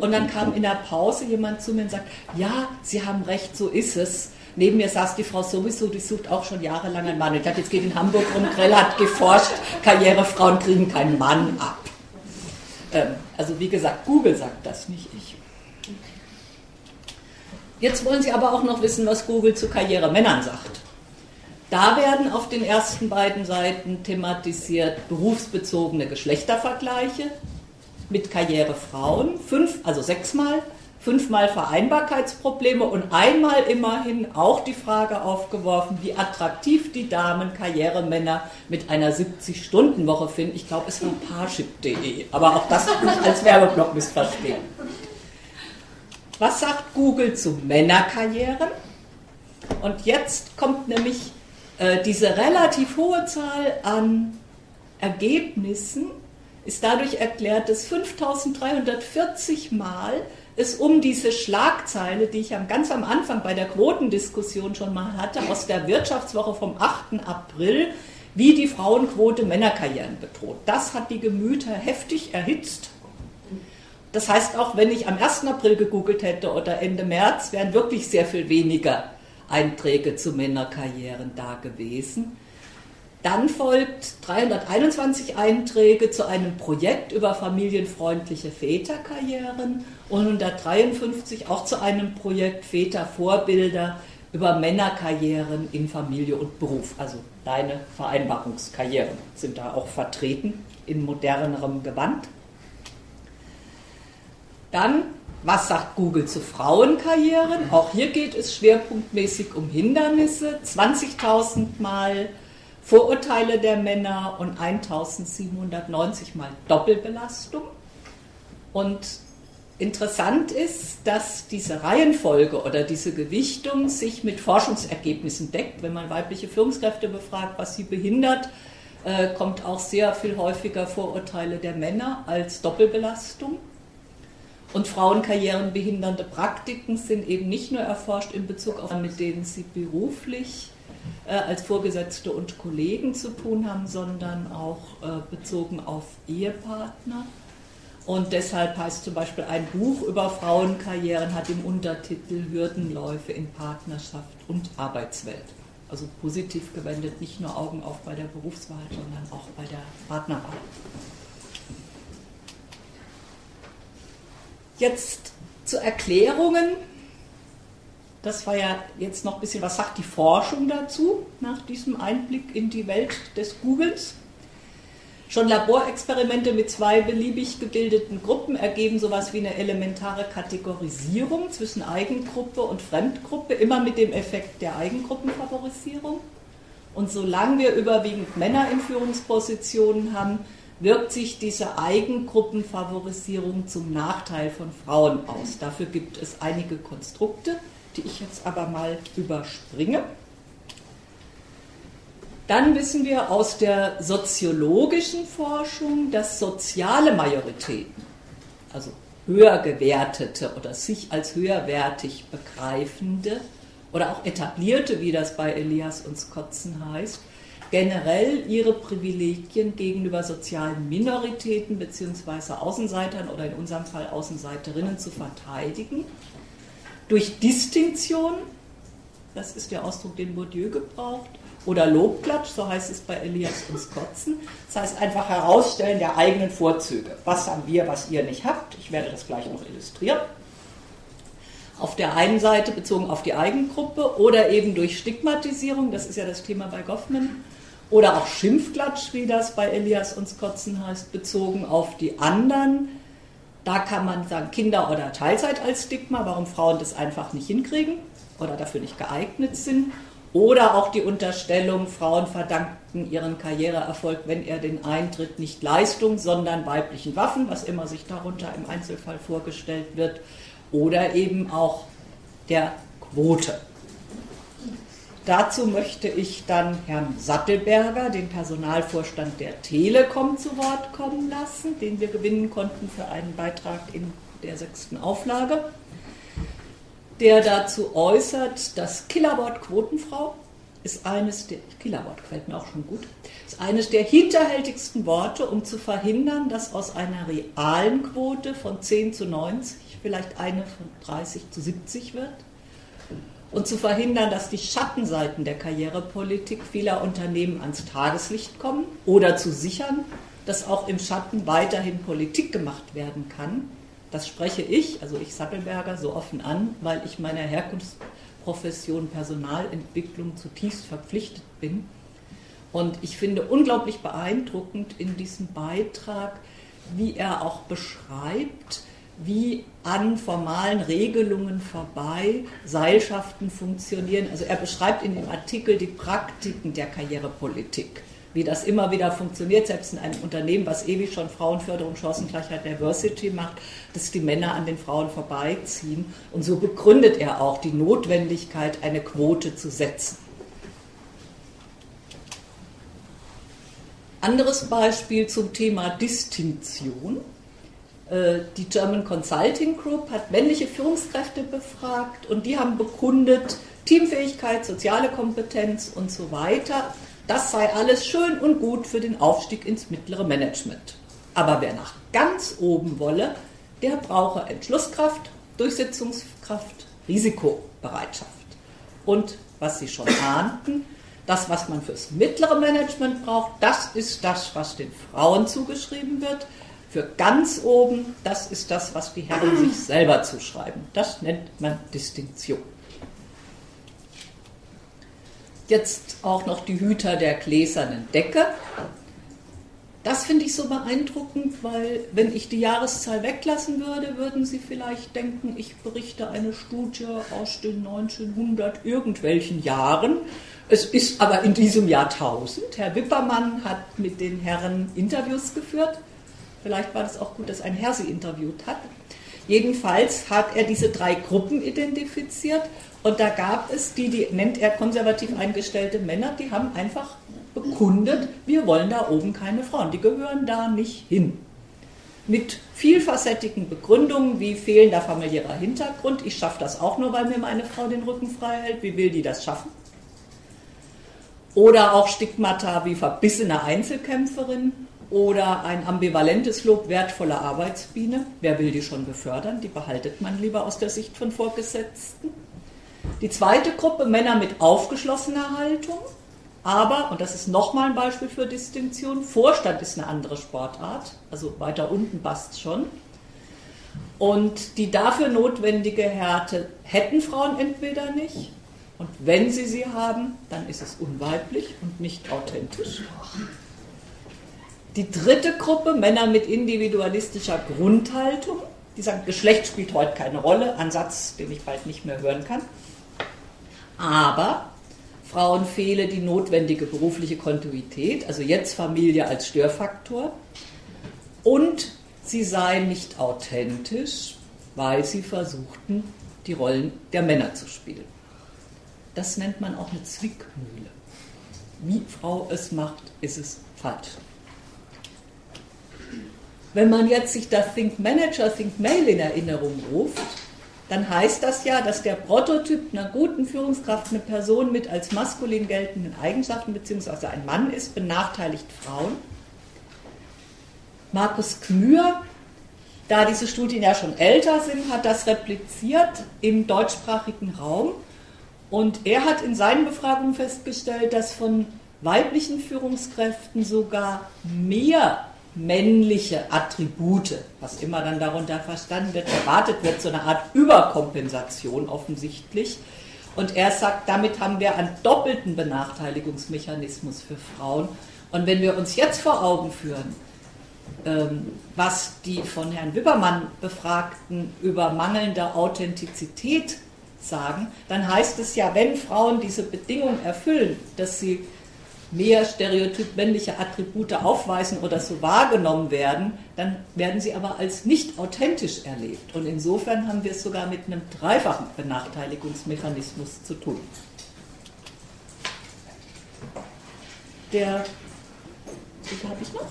und dann kam in der Pause jemand zu mir und sagt, ja, Sie haben recht, so ist es. Neben mir saß die Frau sowieso, die sucht auch schon jahrelang einen Mann. Ich dachte, jetzt geht in Hamburg rum, Grell hat geforscht, Karrierefrauen kriegen keinen Mann ab. Ähm, also wie gesagt, Google sagt das, nicht ich. Jetzt wollen Sie aber auch noch wissen, was Google zu Karrieremännern sagt. Da werden auf den ersten beiden Seiten thematisiert berufsbezogene Geschlechtervergleiche mit Karrierefrauen, fünf, also sechsmal fünfmal Vereinbarkeitsprobleme und einmal immerhin auch die Frage aufgeworfen, wie attraktiv die Damen Karrieremänner mit einer 70-Stunden-Woche finden. Ich glaube, es war parship.de, aber auch das nicht als Werbeblock missverstehen. Was sagt Google zu Männerkarrieren? Und jetzt kommt nämlich äh, diese relativ hohe Zahl an Ergebnissen, ist dadurch erklärt, dass 5340 Mal es um diese Schlagzeile, die ich ganz am Anfang bei der Quotendiskussion schon mal hatte, aus der Wirtschaftswoche vom 8. April, wie die Frauenquote Männerkarrieren bedroht. Das hat die Gemüter heftig erhitzt. Das heißt, auch wenn ich am 1. April gegoogelt hätte oder Ende März, wären wirklich sehr viel weniger Einträge zu Männerkarrieren da gewesen. Dann folgt 321 Einträge zu einem Projekt über familienfreundliche Väterkarrieren und 153 auch zu einem Projekt Vätervorbilder über Männerkarrieren in Familie und Beruf. Also deine Vereinbarungskarrieren sind da auch vertreten in modernerem Gewand. Dann, was sagt Google zu Frauenkarrieren? Auch hier geht es schwerpunktmäßig um Hindernisse. 20.000 Mal Vorurteile der Männer und 1790 mal Doppelbelastung. Und interessant ist, dass diese Reihenfolge oder diese Gewichtung sich mit Forschungsergebnissen deckt. Wenn man weibliche Führungskräfte befragt, was sie behindert, äh, kommt auch sehr viel häufiger Vorurteile der Männer als Doppelbelastung. Und Frauenkarrieren behindernde Praktiken sind eben nicht nur erforscht in Bezug auf, mit denen sie beruflich als Vorgesetzte und Kollegen zu tun haben, sondern auch äh, bezogen auf Ehepartner. Und deshalb heißt zum Beispiel ein Buch über Frauenkarrieren, hat im Untertitel Hürdenläufe in Partnerschaft und Arbeitswelt. Also positiv gewendet, nicht nur Augen auf bei der Berufswahl, sondern auch bei der Partnerwahl. Jetzt zu Erklärungen. Das war ja jetzt noch ein bisschen, was sagt die Forschung dazu, nach diesem Einblick in die Welt des Googles? Schon Laborexperimente mit zwei beliebig gebildeten Gruppen ergeben sowas wie eine elementare Kategorisierung zwischen Eigengruppe und Fremdgruppe, immer mit dem Effekt der Eigengruppenfavorisierung. Und solange wir überwiegend Männer in Führungspositionen haben, wirkt sich diese Eigengruppenfavorisierung zum Nachteil von Frauen aus. Dafür gibt es einige Konstrukte, die ich jetzt aber mal überspringe. Dann wissen wir aus der soziologischen Forschung, dass soziale Majoritäten, also höher gewertete oder sich als höherwertig begreifende oder auch etablierte, wie das bei Elias und Skotzen heißt, generell ihre Privilegien gegenüber sozialen Minoritäten bzw. Außenseitern oder in unserem Fall Außenseiterinnen zu verteidigen. Durch Distinktion, das ist der Ausdruck, den Bourdieu gebraucht, oder Lobklatsch, so heißt es bei Elias und Skotzen. Das heißt einfach herausstellen der eigenen Vorzüge. Was haben wir, was ihr nicht habt? Ich werde das gleich noch illustrieren. Auf der einen Seite bezogen auf die Eigengruppe oder eben durch Stigmatisierung, das ist ja das Thema bei Goffman, oder auch Schimpfklatsch, wie das bei Elias und Skotzen heißt, bezogen auf die anderen. Da kann man sagen, Kinder oder Teilzeit als Stigma, warum Frauen das einfach nicht hinkriegen oder dafür nicht geeignet sind. Oder auch die Unterstellung, Frauen verdankten ihren Karriereerfolg, wenn er den Eintritt nicht Leistung, sondern weiblichen Waffen, was immer sich darunter im Einzelfall vorgestellt wird. Oder eben auch der Quote. Dazu möchte ich dann Herrn Sattelberger, den Personalvorstand der Telekom, zu Wort kommen lassen, den wir gewinnen konnten für einen Beitrag in der sechsten Auflage der dazu äußert, das Killerwort Quotenfrau ist eines der, Killerwort gefällt mir auch schon gut, ist eines der hinterhältigsten Worte, um zu verhindern, dass aus einer realen Quote von 10 zu 90 vielleicht eine von 30 zu 70 wird. Und zu verhindern, dass die Schattenseiten der Karrierepolitik vieler Unternehmen ans Tageslicht kommen oder zu sichern, dass auch im Schatten weiterhin Politik gemacht werden kann, das spreche ich, also ich Sattelberger, so offen an, weil ich meiner Herkunftsprofession Personalentwicklung zutiefst verpflichtet bin. Und ich finde unglaublich beeindruckend in diesem Beitrag, wie er auch beschreibt, wie an formalen Regelungen vorbei Seilschaften funktionieren. Also er beschreibt in dem Artikel die Praktiken der Karrierepolitik wie das immer wieder funktioniert, selbst in einem Unternehmen, was ewig schon Frauenförderung, Chancengleichheit, Diversity macht, dass die Männer an den Frauen vorbeiziehen. Und so begründet er auch die Notwendigkeit, eine Quote zu setzen. Anderes Beispiel zum Thema Distinktion. Äh, die German Consulting Group hat männliche Führungskräfte befragt und die haben bekundet, Teamfähigkeit, soziale Kompetenz und so weiter das sei alles schön und gut für den Aufstieg ins mittlere Management. Aber wer nach ganz oben wolle, der brauche Entschlusskraft, Durchsetzungskraft, Risikobereitschaft. Und was Sie schon ahnten, das, was man fürs mittlere Management braucht, das ist das, was den Frauen zugeschrieben wird. Für ganz oben, das ist das, was die Herren sich selber zuschreiben. Das nennt man Distinktion. Jetzt auch noch die Hüter der gläsernen Decke. Das finde ich so beeindruckend, weil wenn ich die Jahreszahl weglassen würde, würden Sie vielleicht denken, ich berichte eine Studie aus den 1900 irgendwelchen Jahren. Es ist aber in diesem Jahrtausend. Herr Wippermann hat mit den Herren Interviews geführt. Vielleicht war das auch gut, dass ein Herr sie interviewt hat. Jedenfalls hat er diese drei Gruppen identifiziert und da gab es die, die nennt er konservativ eingestellte Männer, die haben einfach bekundet, wir wollen da oben keine Frauen, die gehören da nicht hin. Mit vielfacettigen Begründungen wie fehlender familiärer Hintergrund, ich schaffe das auch nur, weil mir meine Frau den Rücken frei hält, wie will die das schaffen? Oder auch Stigmata wie verbissene Einzelkämpferin oder ein ambivalentes Lob wertvoller Arbeitsbiene. Wer will die schon befördern? Die behaltet man lieber aus der Sicht von Vorgesetzten. Die zweite Gruppe Männer mit aufgeschlossener Haltung. Aber, und das ist nochmal ein Beispiel für Distinktion, Vorstand ist eine andere Sportart, also weiter unten passt schon. Und die dafür notwendige Härte hätten Frauen entweder nicht und wenn sie sie haben, dann ist es unweiblich und nicht authentisch. Die dritte Gruppe, Männer mit individualistischer Grundhaltung, die sagen, Geschlecht spielt heute keine Rolle, ein Satz, den ich bald nicht mehr hören kann. Aber Frauen fehle die notwendige berufliche Kontinuität, also jetzt Familie als Störfaktor. Und sie seien nicht authentisch, weil sie versuchten, die Rollen der Männer zu spielen. Das nennt man auch eine Zwickmühle. Wie Frau es macht, ist es falsch. Wenn man jetzt sich das Think Manager, Think Male in Erinnerung ruft, dann heißt das ja, dass der Prototyp einer guten Führungskraft eine Person mit als maskulin geltenden Eigenschaften bzw. ein Mann ist, benachteiligt Frauen. Markus Kmür, da diese Studien ja schon älter sind, hat das repliziert im deutschsprachigen Raum und er hat in seinen Befragungen festgestellt, dass von weiblichen Führungskräften sogar mehr männliche Attribute, was immer dann darunter verstanden wird, erwartet wird, so eine Art Überkompensation offensichtlich. Und er sagt, damit haben wir einen doppelten Benachteiligungsmechanismus für Frauen. Und wenn wir uns jetzt vor Augen führen, ähm, was die von Herrn Wippermann befragten über mangelnde Authentizität sagen, dann heißt es ja, wenn Frauen diese Bedingung erfüllen, dass sie mehr stereotyp männliche Attribute aufweisen oder so wahrgenommen werden, dann werden sie aber als nicht authentisch erlebt. Und insofern haben wir es sogar mit einem dreifachen Benachteiligungsmechanismus zu tun. Der, wie habe ich noch?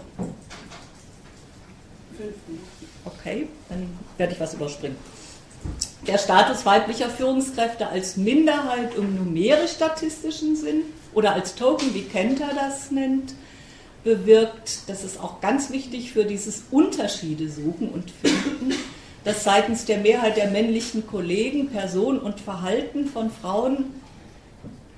Okay, dann werde ich was überspringen. Der Status weiblicher Führungskräfte als Minderheit im numerisch-statistischen Sinn oder als Token, wie Kenter das nennt, bewirkt, das ist auch ganz wichtig für dieses Unterschiede suchen und finden, dass seitens der Mehrheit der männlichen Kollegen Person und Verhalten von Frauen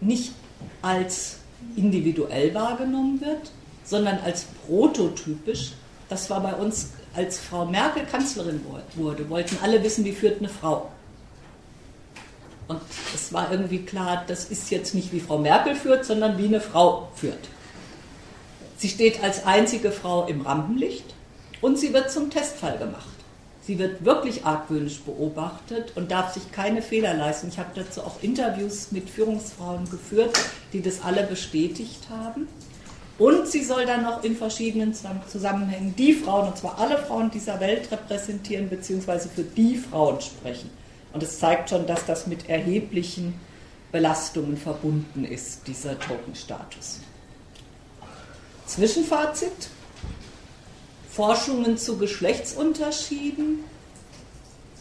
nicht als individuell wahrgenommen wird, sondern als prototypisch. Das war bei uns, als Frau Merkel Kanzlerin wurde, wollten alle wissen, wie führt eine Frau. Und es war irgendwie klar, das ist jetzt nicht wie Frau Merkel führt, sondern wie eine Frau führt. Sie steht als einzige Frau im Rampenlicht und sie wird zum Testfall gemacht. Sie wird wirklich argwöhnisch beobachtet und darf sich keine Fehler leisten. Ich habe dazu auch Interviews mit Führungsfrauen geführt, die das alle bestätigt haben. Und sie soll dann noch in verschiedenen Zusammenhängen die Frauen, und zwar alle Frauen dieser Welt repräsentieren, beziehungsweise für die Frauen sprechen. Und es zeigt schon, dass das mit erheblichen Belastungen verbunden ist, dieser Token-Status. Zwischenfazit. Forschungen zu Geschlechtsunterschieden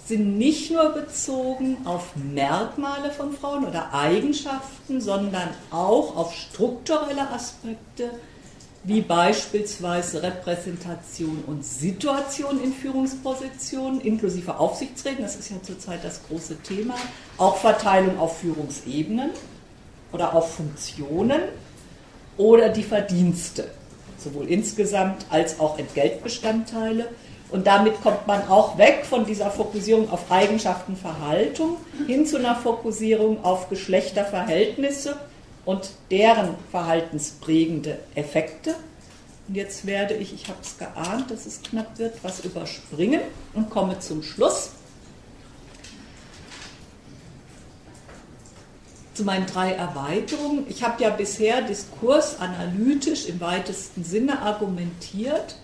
sind nicht nur bezogen auf Merkmale von Frauen oder Eigenschaften, sondern auch auf strukturelle Aspekte wie beispielsweise Repräsentation und Situation in Führungspositionen, inklusive Aufsichtsräten, das ist ja zurzeit das große Thema, auch Verteilung auf Führungsebenen oder auf Funktionen oder die Verdienste, sowohl insgesamt als auch Entgeltbestandteile. Und damit kommt man auch weg von dieser Fokussierung auf Eigenschaften, Verhaltung hin zu einer Fokussierung auf Geschlechterverhältnisse und deren verhaltensprägende Effekte. Und jetzt werde ich, ich habe es geahnt, dass es knapp wird, was überspringen und komme zum Schluss. Zu meinen drei Erweiterungen. Ich habe ja bisher diskursanalytisch im weitesten Sinne argumentiert.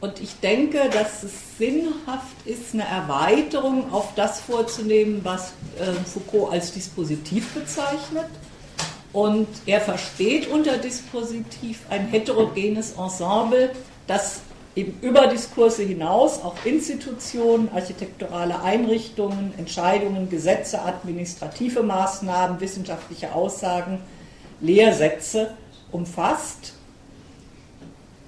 Und ich denke, dass es sinnhaft ist, eine Erweiterung auf das vorzunehmen, was äh, Foucault als Dispositiv bezeichnet und er versteht unter Dispositiv ein heterogenes Ensemble, das eben über Diskurse hinaus auch Institutionen, architekturale Einrichtungen, Entscheidungen, Gesetze, administrative Maßnahmen, wissenschaftliche Aussagen, Lehrsätze umfasst.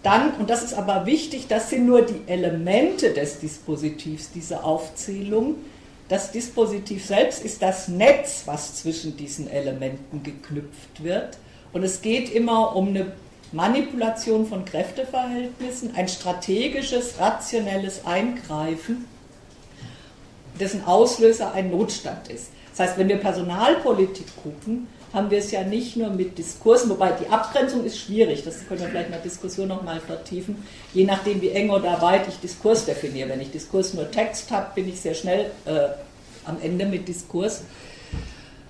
Dann, und das ist aber wichtig, das sind nur die Elemente des Dispositivs, diese Aufzählung. Das Dispositiv selbst ist das Netz, was zwischen diesen Elementen geknüpft wird. Und es geht immer um eine Manipulation von Kräfteverhältnissen, ein strategisches, rationelles Eingreifen, dessen Auslöser ein Notstand ist. Das heißt, wenn wir Personalpolitik gucken, haben wir es ja nicht nur mit Diskursen, wobei die Abgrenzung ist schwierig, das können wir vielleicht in der Diskussion nochmal vertiefen, je nachdem, wie eng oder weit ich Diskurs definiere. Wenn ich Diskurs nur Text habe, bin ich sehr schnell äh, am Ende mit Diskurs.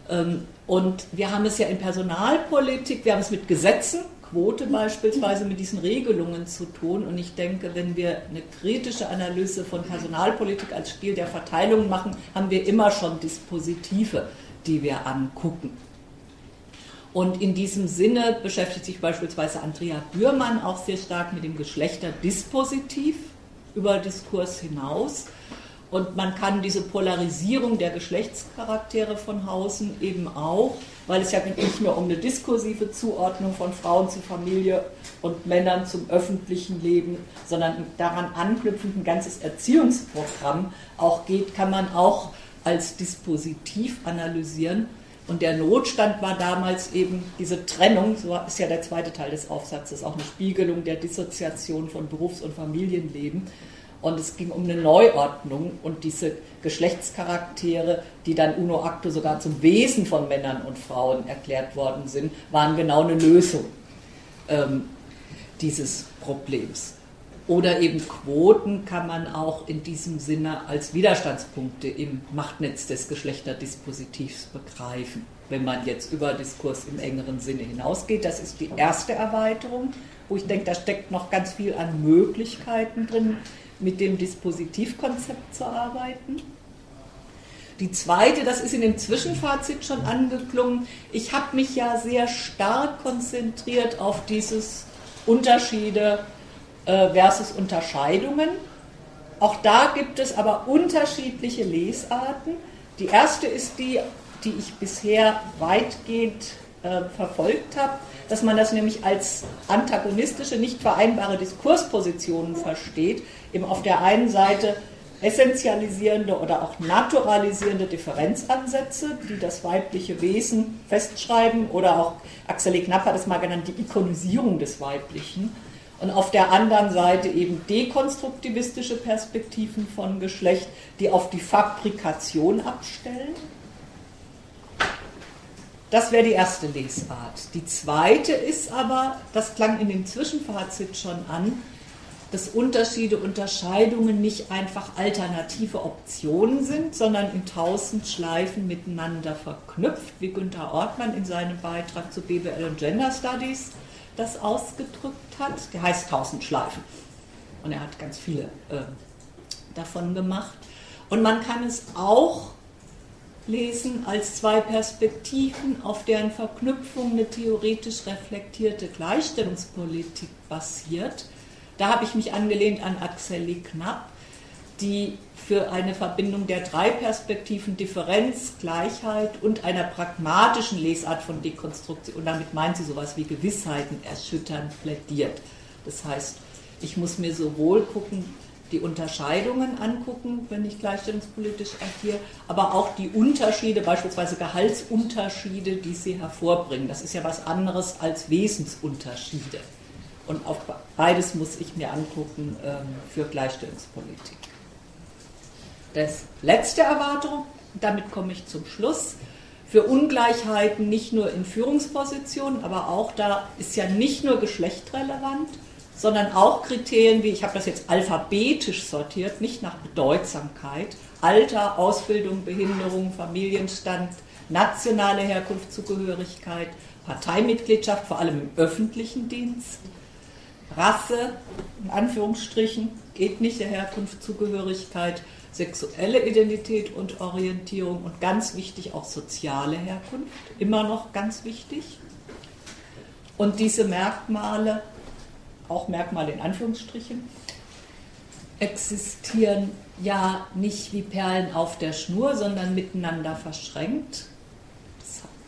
Ähm, und wir haben es ja in Personalpolitik, wir haben es mit Gesetzen, Quote beispielsweise, mit diesen Regelungen zu tun. Und ich denke, wenn wir eine kritische Analyse von Personalpolitik als Spiel der Verteilung machen, haben wir immer schon Dispositive, die wir angucken. Und in diesem Sinne beschäftigt sich beispielsweise Andrea Bührmann auch sehr stark mit dem Geschlechterdispositiv über Diskurs hinaus. Und man kann diese Polarisierung der Geschlechtscharaktere von Hausen eben auch, weil es ja nicht nur um eine diskursive Zuordnung von Frauen zur Familie und Männern zum öffentlichen Leben, sondern daran anknüpfend ein ganzes Erziehungsprogramm auch geht, kann man auch als Dispositiv analysieren. Und der Notstand war damals eben diese Trennung, so ist ja der zweite Teil des Aufsatzes, auch eine Spiegelung der Dissoziation von Berufs- und Familienleben. Und es ging um eine Neuordnung und diese Geschlechtscharaktere, die dann uno acto sogar zum Wesen von Männern und Frauen erklärt worden sind, waren genau eine Lösung ähm, dieses Problems. Oder eben Quoten kann man auch in diesem Sinne als Widerstandspunkte im Machtnetz des Geschlechterdispositivs begreifen, wenn man jetzt über Diskurs im engeren Sinne hinausgeht. Das ist die erste Erweiterung, wo ich denke, da steckt noch ganz viel an Möglichkeiten drin, mit dem Dispositivkonzept zu arbeiten. Die zweite, das ist in dem Zwischenfazit schon angeklungen, ich habe mich ja sehr stark konzentriert auf dieses Unterschiede versus Unterscheidungen. Auch da gibt es aber unterschiedliche Lesarten. Die erste ist die, die ich bisher weitgehend äh, verfolgt habe, dass man das nämlich als antagonistische, nicht vereinbare Diskurspositionen versteht, eben auf der einen Seite essentialisierende oder auch naturalisierende Differenzansätze, die das weibliche Wesen festschreiben, oder auch Axel e. Knapp hat es mal genannt, die Ikonisierung des Weiblichen. Und auf der anderen Seite eben dekonstruktivistische Perspektiven von Geschlecht, die auf die Fabrikation abstellen. Das wäre die erste Lesart. Die zweite ist aber, das klang in dem Zwischenfazit schon an, dass Unterschiede, Unterscheidungen nicht einfach alternative Optionen sind, sondern in tausend Schleifen miteinander verknüpft, wie Günther Ortmann in seinem Beitrag zu BWL und Gender Studies das ausgedrückt hat. Der heißt tausend Schleifen. Und er hat ganz viele äh, davon gemacht. Und man kann es auch lesen als zwei Perspektiven, auf deren Verknüpfung eine theoretisch reflektierte Gleichstellungspolitik basiert da habe ich mich angelehnt an Axel Knapp, die für eine Verbindung der drei Perspektiven Differenz, Gleichheit und einer pragmatischen Lesart von Dekonstruktion, und damit meint sie sowas wie Gewissheiten erschüttern, plädiert. Das heißt, ich muss mir sowohl gucken, die Unterscheidungen angucken, wenn ich gleichstellungspolitisch agiere, aber auch die Unterschiede, beispielsweise Gehaltsunterschiede, die sie hervorbringen. Das ist ja was anderes als Wesensunterschiede. Und auf beides muss ich mir angucken ähm, für Gleichstellungspolitik. Das letzte Erwartung, damit komme ich zum Schluss, für Ungleichheiten nicht nur in Führungspositionen, aber auch da ist ja nicht nur Geschlecht relevant, sondern auch Kriterien wie, ich habe das jetzt alphabetisch sortiert, nicht nach Bedeutsamkeit, Alter, Ausbildung, Behinderung, Familienstand, nationale Herkunftszugehörigkeit, Parteimitgliedschaft, vor allem im öffentlichen Dienst, Rasse, in Anführungsstrichen, der Herkunftszugehörigkeit, sexuelle Identität und Orientierung und ganz wichtig auch soziale Herkunft, immer noch ganz wichtig. Und diese Merkmale, auch Merkmale in Anführungsstrichen, existieren ja nicht wie Perlen auf der Schnur, sondern miteinander verschränkt.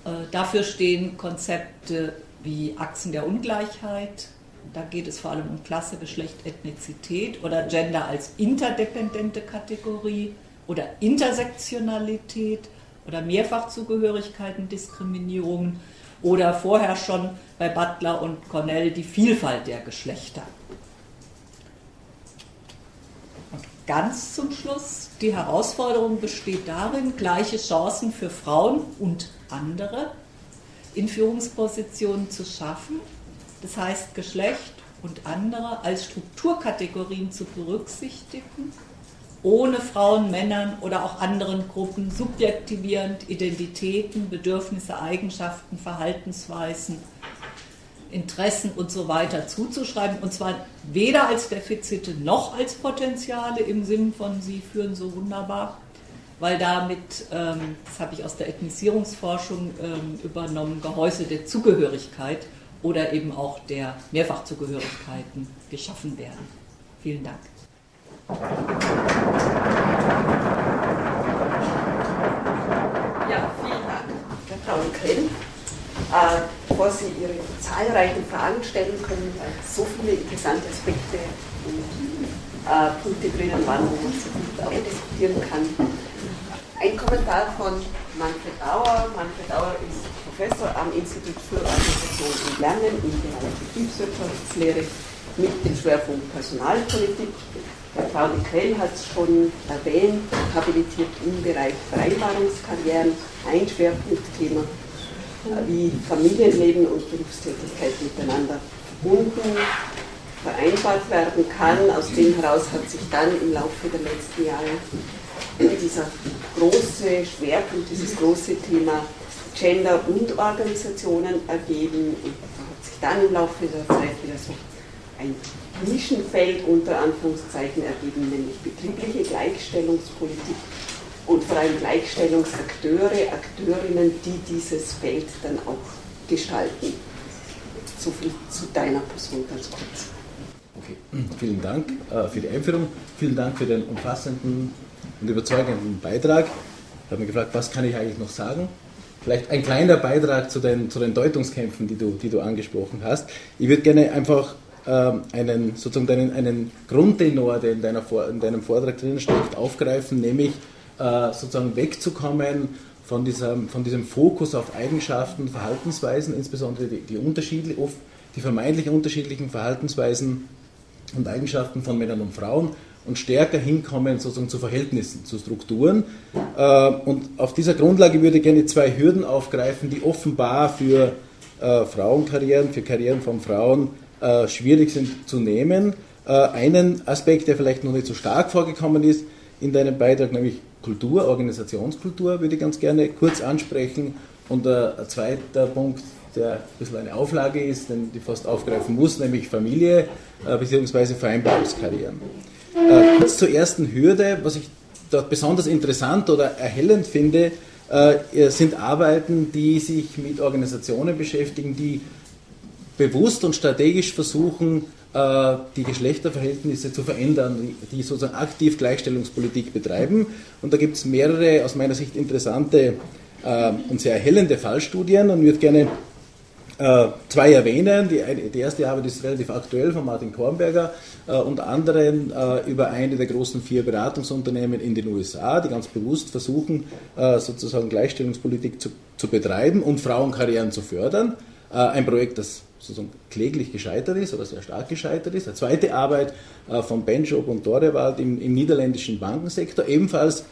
Äh, dafür stehen Konzepte wie Achsen der Ungleichheit. Da geht es vor allem um Klasse, Geschlecht, Ethnizität oder Gender als interdependente Kategorie oder Intersektionalität oder Mehrfachzugehörigkeiten, Diskriminierungen oder vorher schon bei Butler und Cornell die Vielfalt der Geschlechter. Und ganz zum Schluss, die Herausforderung besteht darin, gleiche Chancen für Frauen und andere in Führungspositionen zu schaffen. Das heißt, Geschlecht und andere als Strukturkategorien zu berücksichtigen ohne Frauen, Männern oder auch anderen Gruppen subjektivierend Identitäten, Bedürfnisse, Eigenschaften, Verhaltensweisen, Interessen und so weiter zuzuschreiben. Und zwar weder als Defizite noch als Potenziale im Sinn von Sie führen so wunderbar, weil damit, ähm, das habe ich aus der Ethnisierungsforschung ähm, übernommen, Gehäuse der Zugehörigkeit oder eben auch der Mehrfachzugehörigkeiten geschaffen werden. Vielen Dank. Ja, vielen Dank, Frau Krell. Äh, bevor Sie Ihre zahlreichen Fragen stellen können, weil so viele interessante Aspekte und äh, Punkte drinnen waren, wo man so gut auch diskutieren kann. Ein Kommentar von Manfred Auer. Manfred Auer ist Professor am Institut für Organisation Lernen im Bereich Betriebswirtschaftslehre mit dem Schwerpunkt Personalpolitik Claudia Krell hat es schon erwähnt, habilitiert im Bereich Vereinbarungskarrieren, ein Schwerpunktthema, wie Familienleben und Berufstätigkeit miteinander verbunden, vereinbart werden kann. Aus dem heraus hat sich dann im Laufe der letzten Jahre dieser große Schwerpunkt, dieses große Thema Gender und Organisationen ergeben und hat sich dann im Laufe der Zeit wieder so ein Nischenfeld unter Anführungszeichen ergeben, nämlich betriebliche Gleichstellungspolitik und vor allem Gleichstellungsakteure, Akteurinnen, die dieses Feld dann auch gestalten. So viel zu deiner Person ganz kurz. Okay, vielen Dank äh, für die Einführung, vielen Dank für den umfassenden und überzeugenden Beitrag. Ich habe mich gefragt, was kann ich eigentlich noch sagen? Vielleicht ein kleiner Beitrag zu den, zu den Deutungskämpfen, die du, die du angesprochen hast. Ich würde gerne einfach ähm, einen, sozusagen deinen, einen Grundtenor, der in, deiner, in deinem Vortrag drin steckt, aufgreifen, nämlich äh, sozusagen wegzukommen von, dieser, von diesem Fokus auf Eigenschaften, Verhaltensweisen, insbesondere die, die, unterschiedlich, oft die vermeintlich unterschiedlichen Verhaltensweisen und Eigenschaften von Männern und Frauen und stärker hinkommen sozusagen zu Verhältnissen, zu Strukturen. Äh, und auf dieser Grundlage würde ich gerne zwei Hürden aufgreifen, die offenbar für äh, Frauenkarrieren, für Karrieren von Frauen äh, schwierig sind zu nehmen. Einen Aspekt, der vielleicht noch nicht so stark vorgekommen ist in deinem Beitrag, nämlich Kultur, Organisationskultur, würde ich ganz gerne kurz ansprechen. Und ein zweiter Punkt, der ein bisschen eine Auflage ist, den ich fast aufgreifen muss, nämlich Familie bzw. Vereinbarungskarrieren. Äh, kurz zur ersten Hürde, was ich dort besonders interessant oder erhellend finde, äh, sind Arbeiten, die sich mit Organisationen beschäftigen, die bewusst und strategisch versuchen, äh, die Geschlechterverhältnisse zu verändern, die sozusagen aktiv Gleichstellungspolitik betreiben. Und da gibt es mehrere aus meiner Sicht interessante äh, und sehr erhellende Fallstudien und ich würde gerne äh, zwei erwähnen. Die, die, erste Arbeit ist relativ aktuell von Martin Kornberger und anderen über eine der großen vier Beratungsunternehmen in den USA, die ganz bewusst versuchen, sozusagen Gleichstellungspolitik zu, zu betreiben und Frauenkarrieren zu fördern. ein Projekt, das sozusagen kläglich gescheitert ist oder sehr stark gescheitert ist. Eine zweite Arbeit äh, von Benjob und Dorewald im, im niederländischen Bankensektor, ebenfalls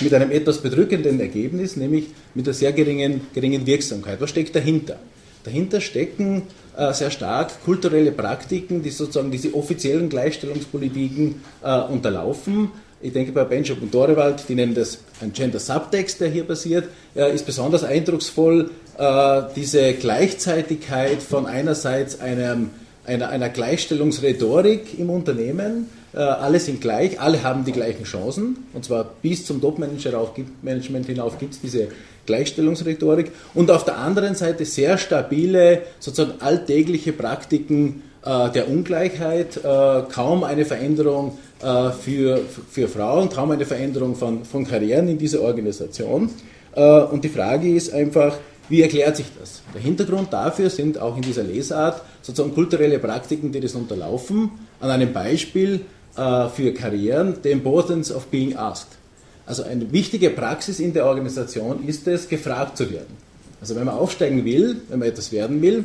mit einem etwas bedrückenden Ergebnis, nämlich mit einer sehr geringen, geringen Wirksamkeit. Was steckt dahinter? Dahinter stecken äh, sehr stark kulturelle Praktiken, die sozusagen diese offiziellen Gleichstellungspolitiken äh, unterlaufen. Ich denke bei Benjob und Dorewald, die nennen das ein Gender Subtext, der hier passiert, äh, ist besonders eindrucksvoll, äh, diese Gleichzeitigkeit von einerseits einem, einer, einer Gleichstellungsrhetorik im Unternehmen, alle sind gleich, alle haben die gleichen Chancen, und zwar bis zum Top-Management hinauf gibt es diese Gleichstellungsrhetorik, und auf der anderen Seite sehr stabile, sozusagen alltägliche Praktiken äh, der Ungleichheit, äh, kaum eine Veränderung äh, für, für Frauen, kaum eine Veränderung von, von Karrieren in dieser Organisation. Äh, und die Frage ist einfach, Wie erklärt sich das? Der Hintergrund dafür sind auch in dieser Lesart sozusagen kulturelle Praktiken, die das unterlaufen, an einem Beispiel äh, für Karrieren, the importance of being asked. Also eine wichtige Praxis in der Organisation ist es, gefragt zu werden. Also wenn man aufsteigen will, wenn man etwas werden will,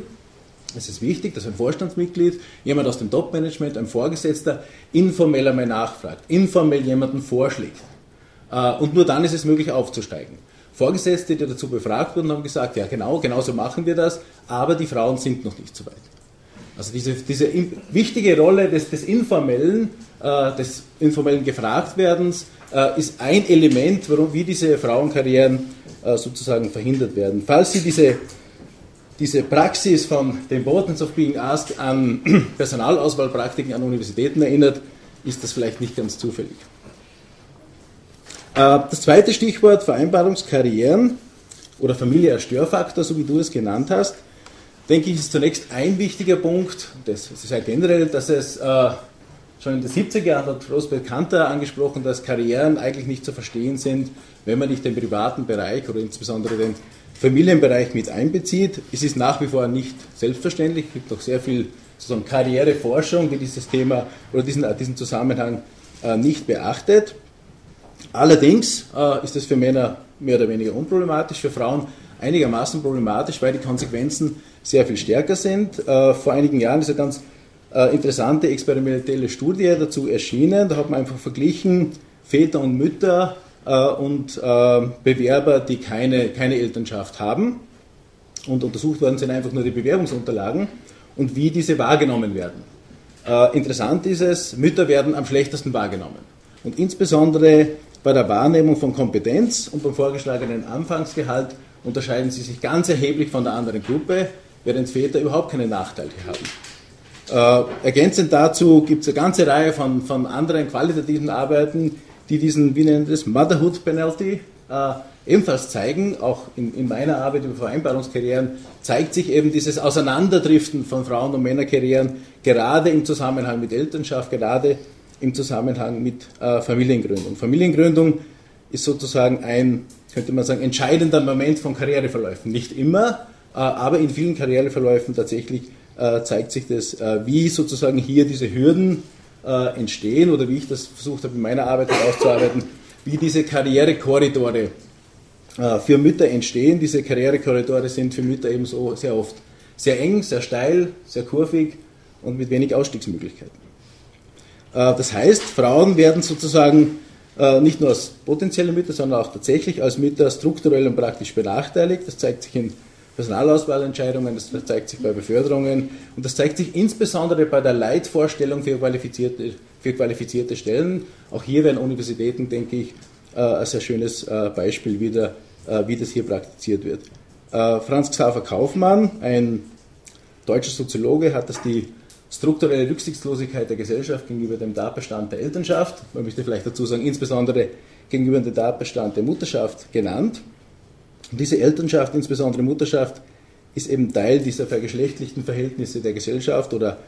es ist wichtig, dass ein Vorstandsmitglied, jemand aus dem Top-Management, ein Vorgesetzter, informell einmal nachfragt, informell jemanden vorschlägt. Äh, und nur dann ist es möglich aufzusteigen. Vorgesetzte, die dazu befragt wurden, haben gesagt, ja genau, genauso machen wir das, aber die Frauen sind noch nicht so weit. Also diese, diese wichtige Rolle des, des informellen, äh, des informellen Gefragtwerdens äh, ist ein Element, warum, wie diese Frauenkarrieren äh, sozusagen verhindert werden. Falls Sie diese, diese Praxis von the importance of being asked an (clears throat) Personalauswahlpraktiken an Universitäten erinnert, ist das vielleicht nicht ganz zufällig. Äh, das zweite Stichwort Vereinbarungskarrieren oder Familie als Störfaktor, so wie du es genannt hast, denke ich, ist zunächst ein wichtiger Punkt, das ist ja generell, dass es äh, schon in den 70er Jahren hat Rosbeth Kanter angesprochen, dass Karrieren eigentlich nicht zu verstehen sind, wenn man nicht den privaten Bereich oder insbesondere den Familienbereich mit einbezieht. Es ist nach wie vor nicht selbstverständlich, es gibt noch sehr viel sozusagen Karriereforschung, die dieses Thema oder diesen, diesen Zusammenhang äh, nicht beachtet. Allerdings äh, ist es für Männer mehr oder weniger unproblematisch, für Frauen einigermaßen problematisch, weil die Konsequenzen sehr viel stärker sind. Äh, vor einigen Jahren ist eine ganz äh, interessante experimentelle Studie dazu erschienen. Da hat man einfach verglichen Väter und Mütter äh, und Bewerber, die keine, keine Elternschaft haben. Und untersucht worden sind einfach nur die Bewerbungsunterlagen und wie diese wahrgenommen werden. Interessant ist es, Mütter werden am schlechtesten wahrgenommen. Und insbesondere bei der Wahrnehmung von Kompetenz und beim vorgeschlagenen Anfangsgehalt unterscheiden sie sich ganz erheblich von der anderen Gruppe, während Väter überhaupt keine Nachteile haben. Äh, ergänzend dazu gibt es eine ganze Reihe von, von anderen qualitativen Arbeiten, die diesen, wie nennen das, Motherhood Penalty äh, ebenfalls zeigen. Auch in, in, meiner Arbeit über Vereinbarungskarrieren zeigt sich eben dieses Auseinanderdriften von Frauen- und Männerkarrieren, gerade im Zusammenhang mit Elternschaft, gerade im Zusammenhang mit äh, Familiengründung. Familiengründung ist sozusagen ein, könnte man sagen, entscheidender Moment von Karriereverläufen. Nicht immer, äh, aber in vielen Karriereverläufen tatsächlich äh, zeigt sich das, äh, wie sozusagen hier diese Hürden entstehen oder wie ich das versucht habe in meiner Arbeit herauszuarbeiten, wie diese Karrierekorridore für Mütter entstehen. Diese Karrierekorridore sind für Mütter eben so sehr oft sehr eng, sehr steil, sehr kurvig und mit wenig Ausstiegsmöglichkeiten. Das heißt, Frauen werden sozusagen nicht nur als potenzielle Mütter, sondern auch tatsächlich als Mütter strukturell und praktisch benachteiligt. Das zeigt sich in Personalauswahlentscheidungen, das zeigt sich bei Beförderungen und das zeigt sich insbesondere bei der Leitvorstellung für qualifizierte, für qualifizierte Stellen. Auch hier werden Universitäten, denke ich, äh, ein sehr schönes Beispiel wieder, wie das hier praktiziert wird. Franz Xaver Kaufmann, ein deutscher Soziologe, hat das die strukturelle Rücksichtslosigkeit der Gesellschaft gegenüber dem Tatbestand der Elternschaft, man möchte vielleicht dazu sagen, insbesondere gegenüber dem Tatbestand der Mutterschaft genannt. Und diese Elternschaft, insbesondere Mutterschaft, ist eben Teil dieser vergeschlechtlichten Verhältnisse der Gesellschaft oder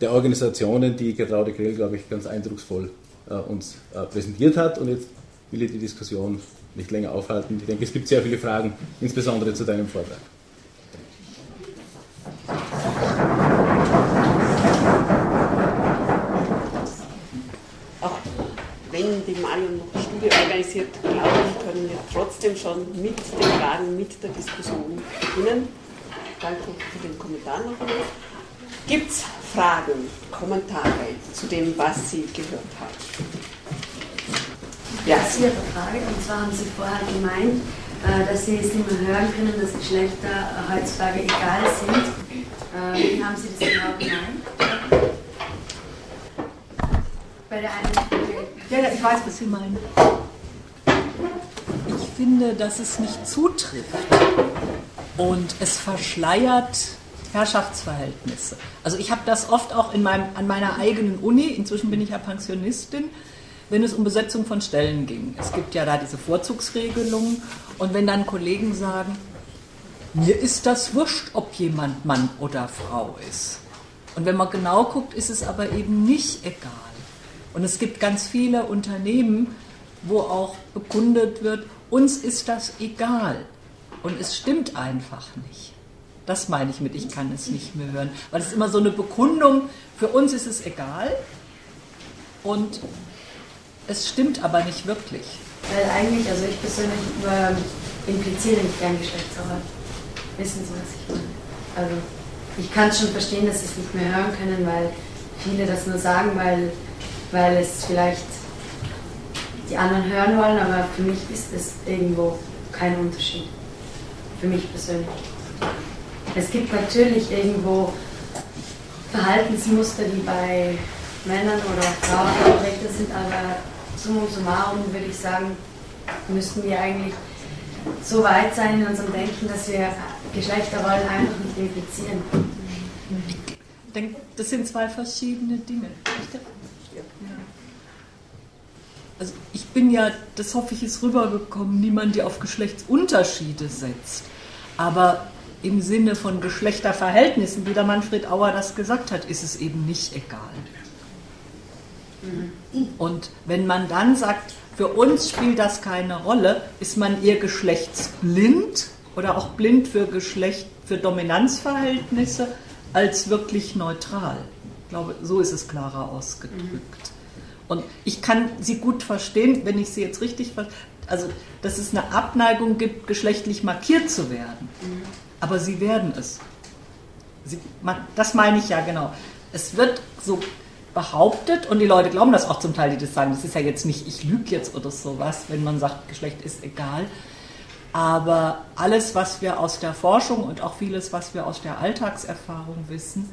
der Organisationen, die Gertraude Grill, glaube ich, ganz eindrucksvoll äh, uns äh, präsentiert hat. Und jetzt will ich die Diskussion nicht länger aufhalten. Ich denke, es gibt sehr viele Fragen, insbesondere zu deinem Vortrag. Die Studie organisiert, glaube ich, können wir trotzdem schon mit den Fragen, mit der Diskussion beginnen. Danke für den Kommentar noch einmal. Gibt es Fragen, Kommentare zu dem, was Sie gehört haben? Ja. Ich habe eine Frage, und zwar haben Sie vorher gemeint, äh, dass Sie es nicht mehr hören können, dass Geschlechter heutzutage egal sind. Äh, wie haben Sie das genau gemeint? Bei der einen ja, ich weiß, was Sie meinen. Ich finde, dass es nicht zutrifft und es verschleiert Herrschaftsverhältnisse. Also ich habe das oft auch in meinem, an meiner eigenen Uni, inzwischen bin ich ja Pensionistin, wenn es um Besetzung von Stellen ging. Es gibt ja da diese Vorzugsregelungen und wenn dann Kollegen sagen, mir ist das wurscht, ob jemand Mann oder Frau ist. Und wenn man genau guckt, ist es aber eben nicht egal. Und es gibt ganz viele Unternehmen, wo auch bekundet wird, uns ist das egal. Und es stimmt einfach nicht. Das meine ich mit, ich kann es nicht mehr hören. Weil es ist immer so eine Bekundung, für uns ist es egal. Und es stimmt aber nicht wirklich. Weil eigentlich, also ich persönlich impliziere nicht gern Geschlechtsarbeit. Wissen Sie, was ich meine? Also ich kann schon verstehen, dass Sie es nicht mehr hören können, weil viele das nur sagen, weil, weil es vielleicht die anderen hören wollen, aber für mich ist es irgendwo kein Unterschied. Für mich persönlich. Es gibt natürlich irgendwo Verhaltensmuster, die bei Männern oder Frauen geprägter sind, aber summa summarum würde ich sagen, müssten wir eigentlich so weit sein in unserem Denken, dass wir Geschlechterrollen einfach nicht implizieren. Ich denke, das sind zwei verschiedene Dinge. Also ich bin ja, das hoffe ich, ist rübergekommen, niemand, der auf Geschlechtsunterschiede setzt. Aber im Sinne von Geschlechterverhältnissen, wie der Manfred Auer das gesagt hat, ist es eben nicht egal. Mhm. Und wenn man dann sagt, für uns spielt das keine Rolle, ist man eher geschlechtsblind oder auch blind für Geschlecht, für Dominanzverhältnisse als wirklich neutral. Ich glaube, so ist es klarer ausgedrückt. Mhm. Und ich kann Sie gut verstehen, wenn ich Sie jetzt richtig verstehe, also dass es eine Abneigung gibt, geschlechtlich markiert zu werden. Mhm. Aber Sie werden es. Sie, das meine ich ja genau. Es wird so behauptet und die Leute glauben das auch zum Teil, die das sagen. Das ist ja jetzt nicht, ich lüge jetzt oder sowas, wenn man sagt, Geschlecht ist egal. Aber alles, was wir aus der Forschung und auch vieles, was wir aus der Alltagserfahrung wissen,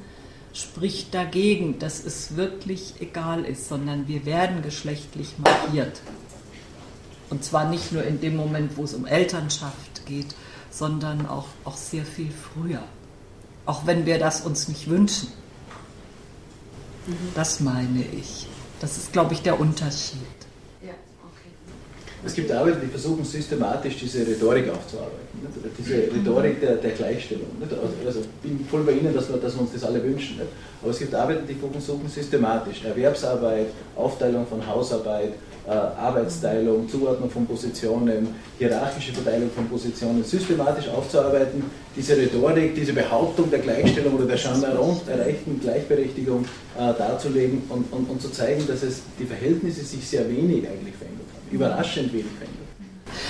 spricht dagegen, dass es wirklich egal ist, sondern wir werden geschlechtlich markiert. Und zwar nicht nur in dem Moment, wo es um Elternschaft geht, sondern auch, auch sehr viel früher. Auch wenn wir das uns nicht wünschen. Mhm. Das meine ich. Das ist, glaube ich, der Unterschied. Es gibt Arbeiten, die versuchen systematisch diese Rhetorik aufzuarbeiten. Nicht? Diese Rhetorik der, der Gleichstellung. Also, also ich bin voll bei Ihnen, dass wir, dass wir uns das alle wünschen. Nicht? Aber es gibt Arbeiten, die versuchen systematisch Erwerbsarbeit, Aufteilung von Hausarbeit, äh, Arbeitsteilung, Zuordnung von Positionen, hierarchische Verteilung von Positionen systematisch aufzuarbeiten, diese Rhetorik, diese Behauptung der Gleichstellung oder der scheinbar erreichten Gleichberechtigung äh, darzulegen und, und, und, zu zeigen, dass es die Verhältnisse sich sehr wenig eigentlich verändert haben, überraschend wenig verändert.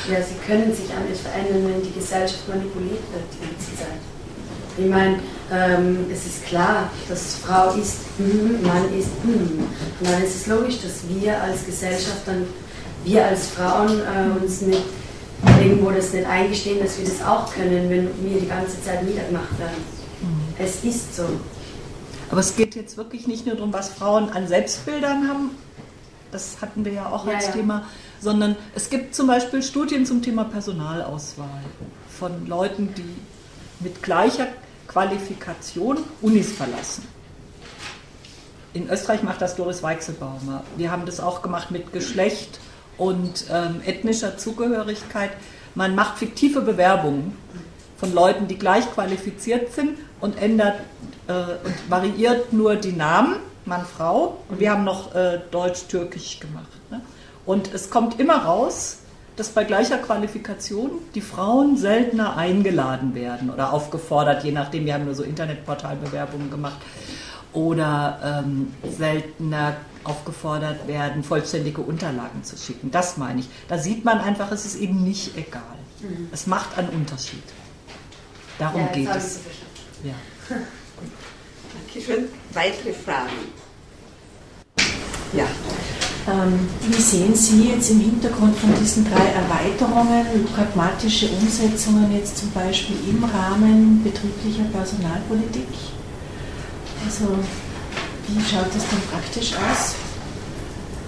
Ja, sie können sich anders verändern, wenn die Gesellschaft manipuliert wird die ganze Zeit. Ich meine, ähm, es ist klar, dass Frau ist, hm, Mann ist, hm. Und dann ist es logisch, dass wir als Gesellschaft dann, wir als Frauen äh, uns nicht irgendwo das nicht eingestehen, dass wir das auch können, wenn wir die ganze Zeit niedergemacht werden. Mhm. Es ist so. Aber es geht jetzt wirklich nicht nur darum, was Frauen an Selbstbildern haben, das hatten wir ja auch ja, als ja. Thema, sondern es gibt zum Beispiel Studien zum Thema Personalauswahl von Leuten, die mit gleicher Qualifikation Unis verlassen. In Österreich macht das Doris Weichselbaumer. Wir haben das auch gemacht mit Geschlecht und ähm, ethnischer Zugehörigkeit. Man macht fiktive Bewerbungen von Leuten, die gleich qualifiziert sind und ändert äh, und variiert nur die Namen, Mann, Frau. Und wir haben noch äh, Deutsch-Türkisch gemacht. Ne? Und es kommt immer raus, dass bei gleicher Qualifikation die Frauen seltener eingeladen werden oder aufgefordert, je nachdem, wir haben nur so Internetportalbewerbungen gemacht, oder ähm, seltener aufgefordert werden, vollständige Unterlagen zu schicken. Das meine ich. Da sieht man einfach, es ist eben nicht egal. Mhm. Es macht einen Unterschied. Darum ja, geht es. Ja. (laughs) Dankeschön. Weitere Fragen? Ja. Ähm, wie sehen Sie jetzt im Hintergrund von diesen drei Erweiterungen pragmatische Umsetzungen jetzt zum Beispiel im Rahmen betrieblicher Personalpolitik? Also wie schaut das dann praktisch aus?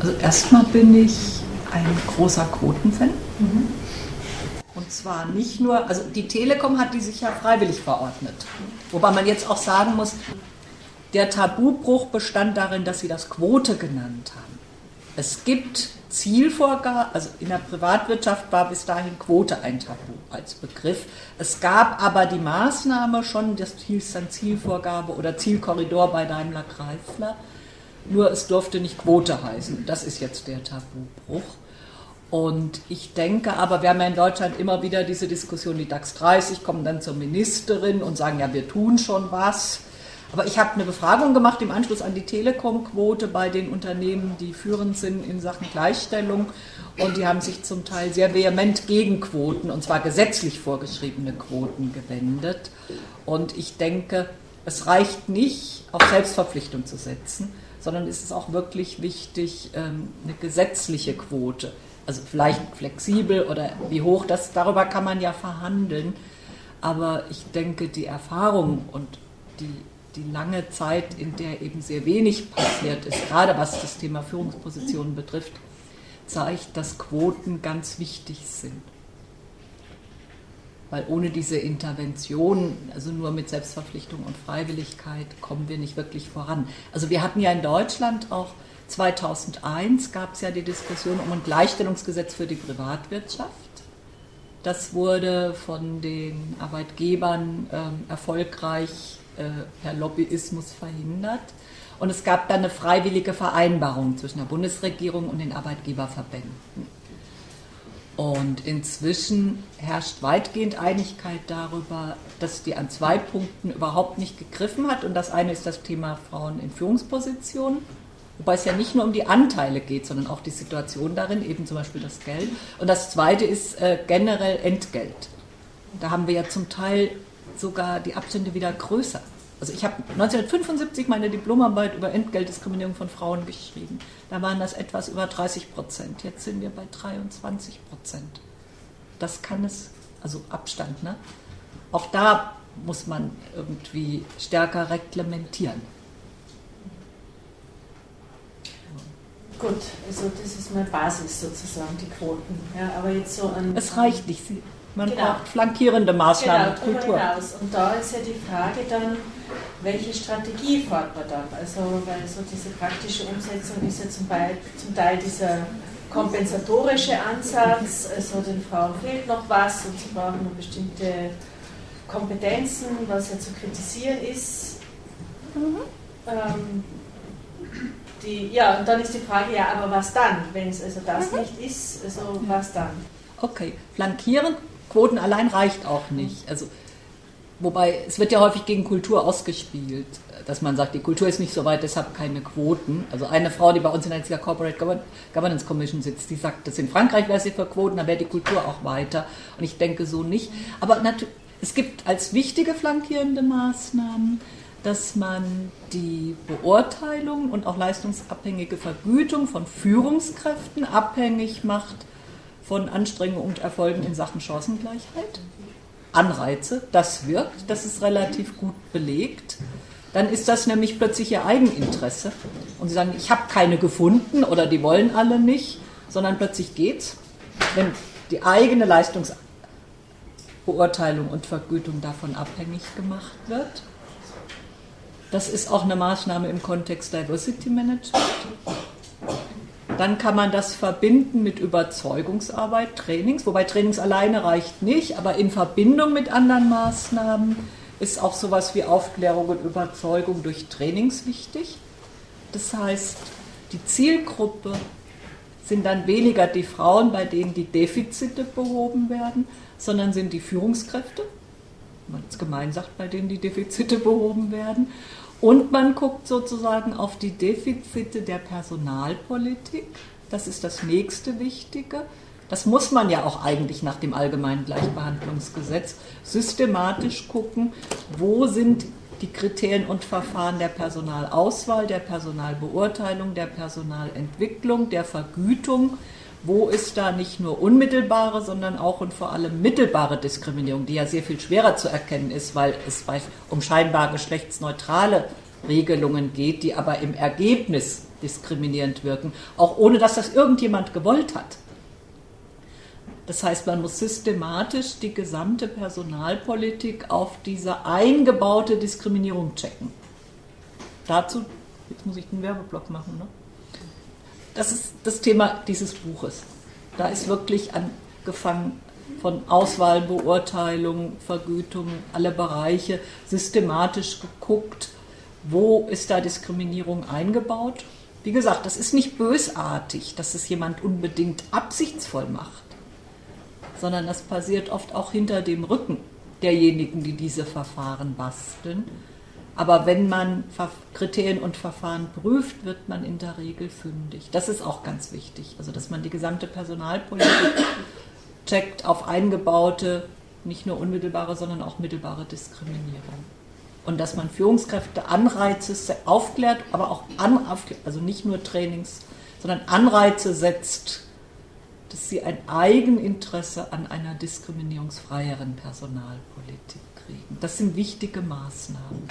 Also erstmal bin ich ein großer Quotenfan. Mhm. Und zwar nicht nur, also die Telekom hat die sich ja freiwillig verordnet. Wobei man jetzt auch sagen muss, der Tabubruch bestand darin, dass sie das Quote genannt haben. Es gibt Zielvorgaben, also in der Privatwirtschaft war bis dahin Quote ein Tabu als Begriff. Es gab aber die Maßnahme schon, das hieß dann Zielvorgabe oder Zielkorridor bei Daimler Greifler, nur es durfte nicht Quote heißen. Das ist jetzt der Tabubruch. Und ich denke aber, wir haben ja in Deutschland immer wieder diese Diskussion, die DAX 30 kommen dann zur Ministerin und sagen, ja, wir tun schon was. Aber ich habe eine Befragung gemacht im Anschluss an die Telekom-Quote bei den Unternehmen, die führend sind in Sachen Gleichstellung. Und die haben sich zum Teil sehr vehement gegen Quoten, und zwar gesetzlich vorgeschriebene Quoten, gewendet. Und ich denke, es reicht nicht, auf Selbstverpflichtung zu setzen, sondern es ist auch wirklich wichtig, ähm, eine gesetzliche Quote, also vielleicht flexibel oder wie hoch, das, darüber kann man ja verhandeln. Aber ich denke, die Erfahrung und die, die lange Zeit, in der eben sehr wenig passiert ist, gerade was das Thema Führungspositionen betrifft, zeigt, dass Quoten ganz wichtig sind. Weil ohne diese Intervention, also nur mit Selbstverpflichtung und Freiwilligkeit, kommen wir nicht wirklich voran. Also wir hatten ja in Deutschland auch 2001 gab es ja die Diskussion um ein Gleichstellungsgesetz für die Privatwirtschaft. Das wurde von den Arbeitgebern äh, erfolgreich per Lobbyismus verhindert. Und es gab dann eine freiwillige Vereinbarung zwischen der Bundesregierung und den Arbeitgeberverbänden. Und inzwischen herrscht weitgehend Einigkeit darüber, dass die an zwei Punkten überhaupt nicht gegriffen hat. Und das eine ist das Thema Frauen in Führungspositionen, wobei es ja nicht nur um die Anteile geht, sondern auch die Situation darin, eben zum Beispiel das Geld. Und das zweite ist äh, generell Entgelt. Da haben wir ja zum Teil sogar die Abstände wieder größer. Also ich habe 1975 meine Diplomarbeit über Entgeltdiskriminierung von Frauen geschrieben. Da waren das etwas über 30 Prozent. Jetzt sind wir bei 23 Prozent. Das kann es, also Abstand, ne? Auch da muss man irgendwie stärker reglementieren. Gut, also das ist meine Basis sozusagen, die Quoten. Ja, aber jetzt so an. Es reicht nicht. Man genau. braucht flankierende Maßnahmen, genau, Kultur. Hinaus. Und da ist ja die Frage dann, welche Strategie fährt man dann? Also, weil so diese praktische Umsetzung ist ja zum, Teil, zum Teil dieser kompensatorische Ansatz, also den Frauen fehlt noch was und sie brauchen noch bestimmte Kompetenzen, was ja zu kritisieren ist. Mhm. Ähm, die, ja, und dann ist die Frage, ja, aber was dann, wenn es also das mhm. nicht ist, also was dann? Okay, flankieren, Quoten allein reicht auch nicht. Also Wobei es wird ja häufig gegen Kultur ausgespielt, dass man sagt, die Kultur ist nicht so weit, deshalb keine Quoten. Also eine Frau, die bei uns in der Corporate Governance Commission sitzt, die sagt, dass in Frankreich wäre sie für Quoten, da wäre die Kultur auch weiter. Und ich denke so nicht. Aber es gibt als wichtige flankierende Maßnahmen, dass man die Beurteilung und auch leistungsabhängige Vergütung von Führungskräften abhängig macht von Anstrengungen und Erfolgen in Sachen Chancengleichheit. Anreize, das wirkt, das ist relativ gut belegt. Dann ist das nämlich plötzlich ihr Eigeninteresse. Und sie sagen, ich habe keine gefunden oder die wollen alle nicht, sondern plötzlich geht's, wenn die eigene Leistungsbeurteilung und Vergütung davon abhängig gemacht wird. Das ist auch eine Maßnahme im Kontext Diversity Management. Dann kann man das verbinden mit Überzeugungsarbeit, Trainings, wobei Trainings alleine reicht nicht, aber in Verbindung mit anderen Maßnahmen ist auch sowas wie Aufklärung und Überzeugung durch Trainings wichtig. Das heißt, die Zielgruppe sind dann weniger die Frauen, bei denen die Defizite behoben werden, sondern sind die Führungskräfte, wenn man es gemein sagt, bei denen die Defizite behoben werden. Und man guckt sozusagen auf die Defizite der Personalpolitik. Das ist das nächste Wichtige. Das muss man ja auch eigentlich nach dem Allgemeinen Gleichbehandlungsgesetz systematisch gucken, wo sind die Kriterien und Verfahren der Personalauswahl, der Personalbeurteilung, der Personalentwicklung, der Vergütung. Wo ist da nicht nur unmittelbare, sondern auch und vor allem mittelbare Diskriminierung, die ja sehr viel schwerer zu erkennen ist, weil es um scheinbar geschlechtsneutrale Regelungen geht, die aber im Ergebnis diskriminierend wirken, auch ohne dass das irgendjemand gewollt hat. Das heißt, man muss systematisch die gesamte Personalpolitik auf diese eingebaute Diskriminierung checken. Dazu, jetzt muss ich den Werbeblock machen, ne? Das ist das Thema dieses Buches. Da ist wirklich angefangen von Auswahl, Beurteilung, Vergütung, alle Bereiche systematisch geguckt, wo ist da Diskriminierung eingebaut wie gesagt, das ist nicht bösartig, dass es jemand unbedingt absichtsvoll macht, sondern das passiert oft auch hinter dem Rücken derjenigen, die diese Verfahren basteln. Aber wenn man Kriterien und Verfahren prüft, wird man in der Regel fündig. Das ist auch ganz wichtig. Also, dass man die gesamte Personalpolitik (clears throat) checkt auf eingebaute, nicht nur unmittelbare, sondern auch mittelbare Diskriminierung. Und dass man Führungskräfte Anreize aufklärt, aber auch an, also nicht nur Trainings, sondern Anreize setzt, dass sie ein Eigeninteresse an einer diskriminierungsfreieren Personalpolitik kriegen. Das sind wichtige Maßnahmen.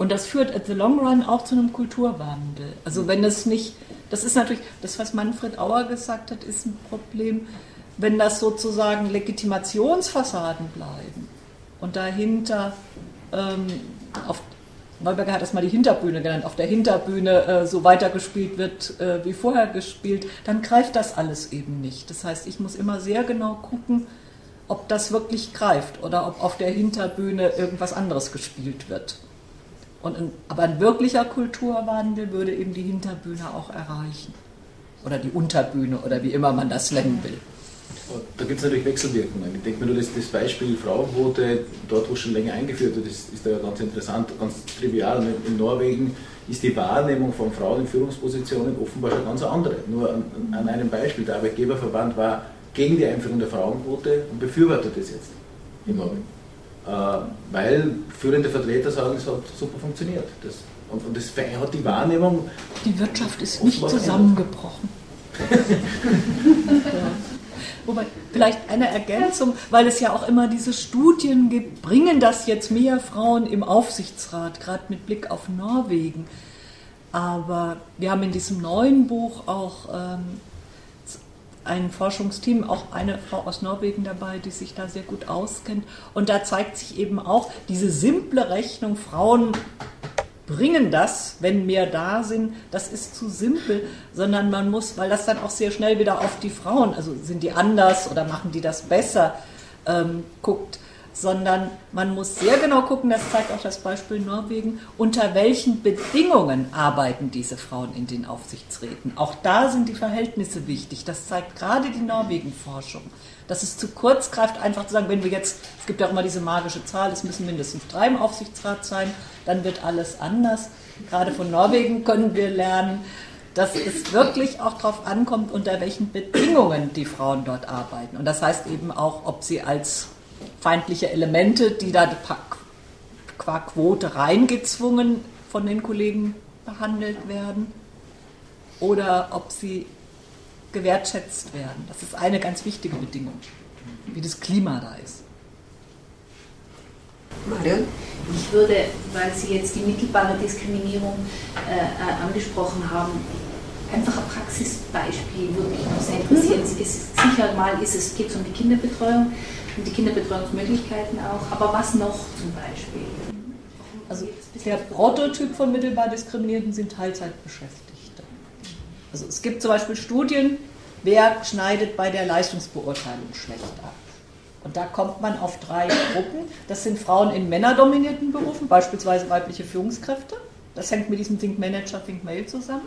Und das führt at the long run auch zu einem Kulturwandel. Also wenn es nicht, das ist natürlich, das was Manfred Auer gesagt hat, ist ein Problem, wenn das sozusagen Legitimationsfassaden bleiben und dahinter, ähm, auf, Neuberger hat das mal die Hinterbühne genannt, auf der Hinterbühne äh, so weitergespielt wird äh, wie vorher gespielt, dann greift das alles eben nicht. Das heißt, ich muss immer sehr genau gucken, ob das wirklich greift oder ob auf der Hinterbühne irgendwas anderes gespielt wird. Und ein, aber ein wirklicher Kulturwandel würde eben die Hinterbühne auch erreichen. Oder die Unterbühne oder wie immer man das nennen will. Da gibt es natürlich Wechselwirkungen. Ich denke mir nur, das, das Beispiel Frauenquote, dort wo schon länger eingeführt wird, ist, ist da ja ganz interessant, ganz trivial. In Norwegen ist die Wahrnehmung von Frauen in Führungspositionen offenbar schon ganz andere. Nur an, an einem Beispiel, der Arbeitgeberverband war gegen die Einführung der Frauenquote und befürwortet es jetzt in Norwegen. Äh, weil führende Vertreter sagen, es hat super funktioniert. Das, und, und das hat die Wahrnehmung. Die Wirtschaft ist nicht zusammengebrochen. (laughs) Wobei, vielleicht eine Ergänzung, weil es ja auch immer diese Studien gibt, bringen das jetzt mehr Frauen im Aufsichtsrat, gerade mit Blick auf Norwegen. Aber wir haben in diesem neuen Buch auch ähm, ein Forschungsteam, auch eine Frau aus Norwegen dabei, die sich da sehr gut auskennt. Und da zeigt sich eben auch diese simple Rechnung, Frauen bringen das, wenn mehr da sind, das ist zu simpel, sondern man muss, weil das dann auch sehr schnell wieder auf die Frauen, also sind die anders oder machen die das besser, ähm, guckt sondern man muss sehr genau gucken, das zeigt auch das Beispiel Norwegen, unter welchen Bedingungen arbeiten diese Frauen in den Aufsichtsräten. Auch da sind die Verhältnisse wichtig. Das zeigt gerade die Norwegen-Forschung. Dass es zu kurz greift, einfach zu sagen, wenn wir jetzt, es gibt ja auch immer diese magische Zahl, es müssen mindestens drei im Aufsichtsrat sein, dann wird alles anders. Gerade von Norwegen können wir lernen, dass es wirklich auch darauf ankommt, unter welchen Bedingungen die Frauen dort arbeiten. Und das heißt eben auch, ob sie als feindliche Elemente, die da qua Quote reingezwungen von den Kollegen behandelt werden oder ob sie gewertschätzt werden. Das ist eine ganz wichtige Bedingung, wie das Klima da ist. Marion? Ich würde, weil Sie jetzt die mittelbare Diskriminierung äh, äh angesprochen haben, einfach ein Praxisbeispiel würde mich noch sehr interessieren. Mhm. Ist, sicher mal ist es, geht es um die Kinderbetreuung und die Kinderbetreuungsmöglichkeiten auch, aber was noch zum Beispiel? Also der Prototyp von mittelbar Diskriminierten sind Teilzeitbeschäftigte. Also es gibt zum Beispiel Studien, wer schneidet bei der Leistungsbeurteilung schlecht ab. Und da kommt man auf drei Gruppen. Das sind Frauen in männerdominierten Berufen, beispielsweise weibliche Führungskräfte. Das hängt mit diesem Think Manager, Think Male zusammen.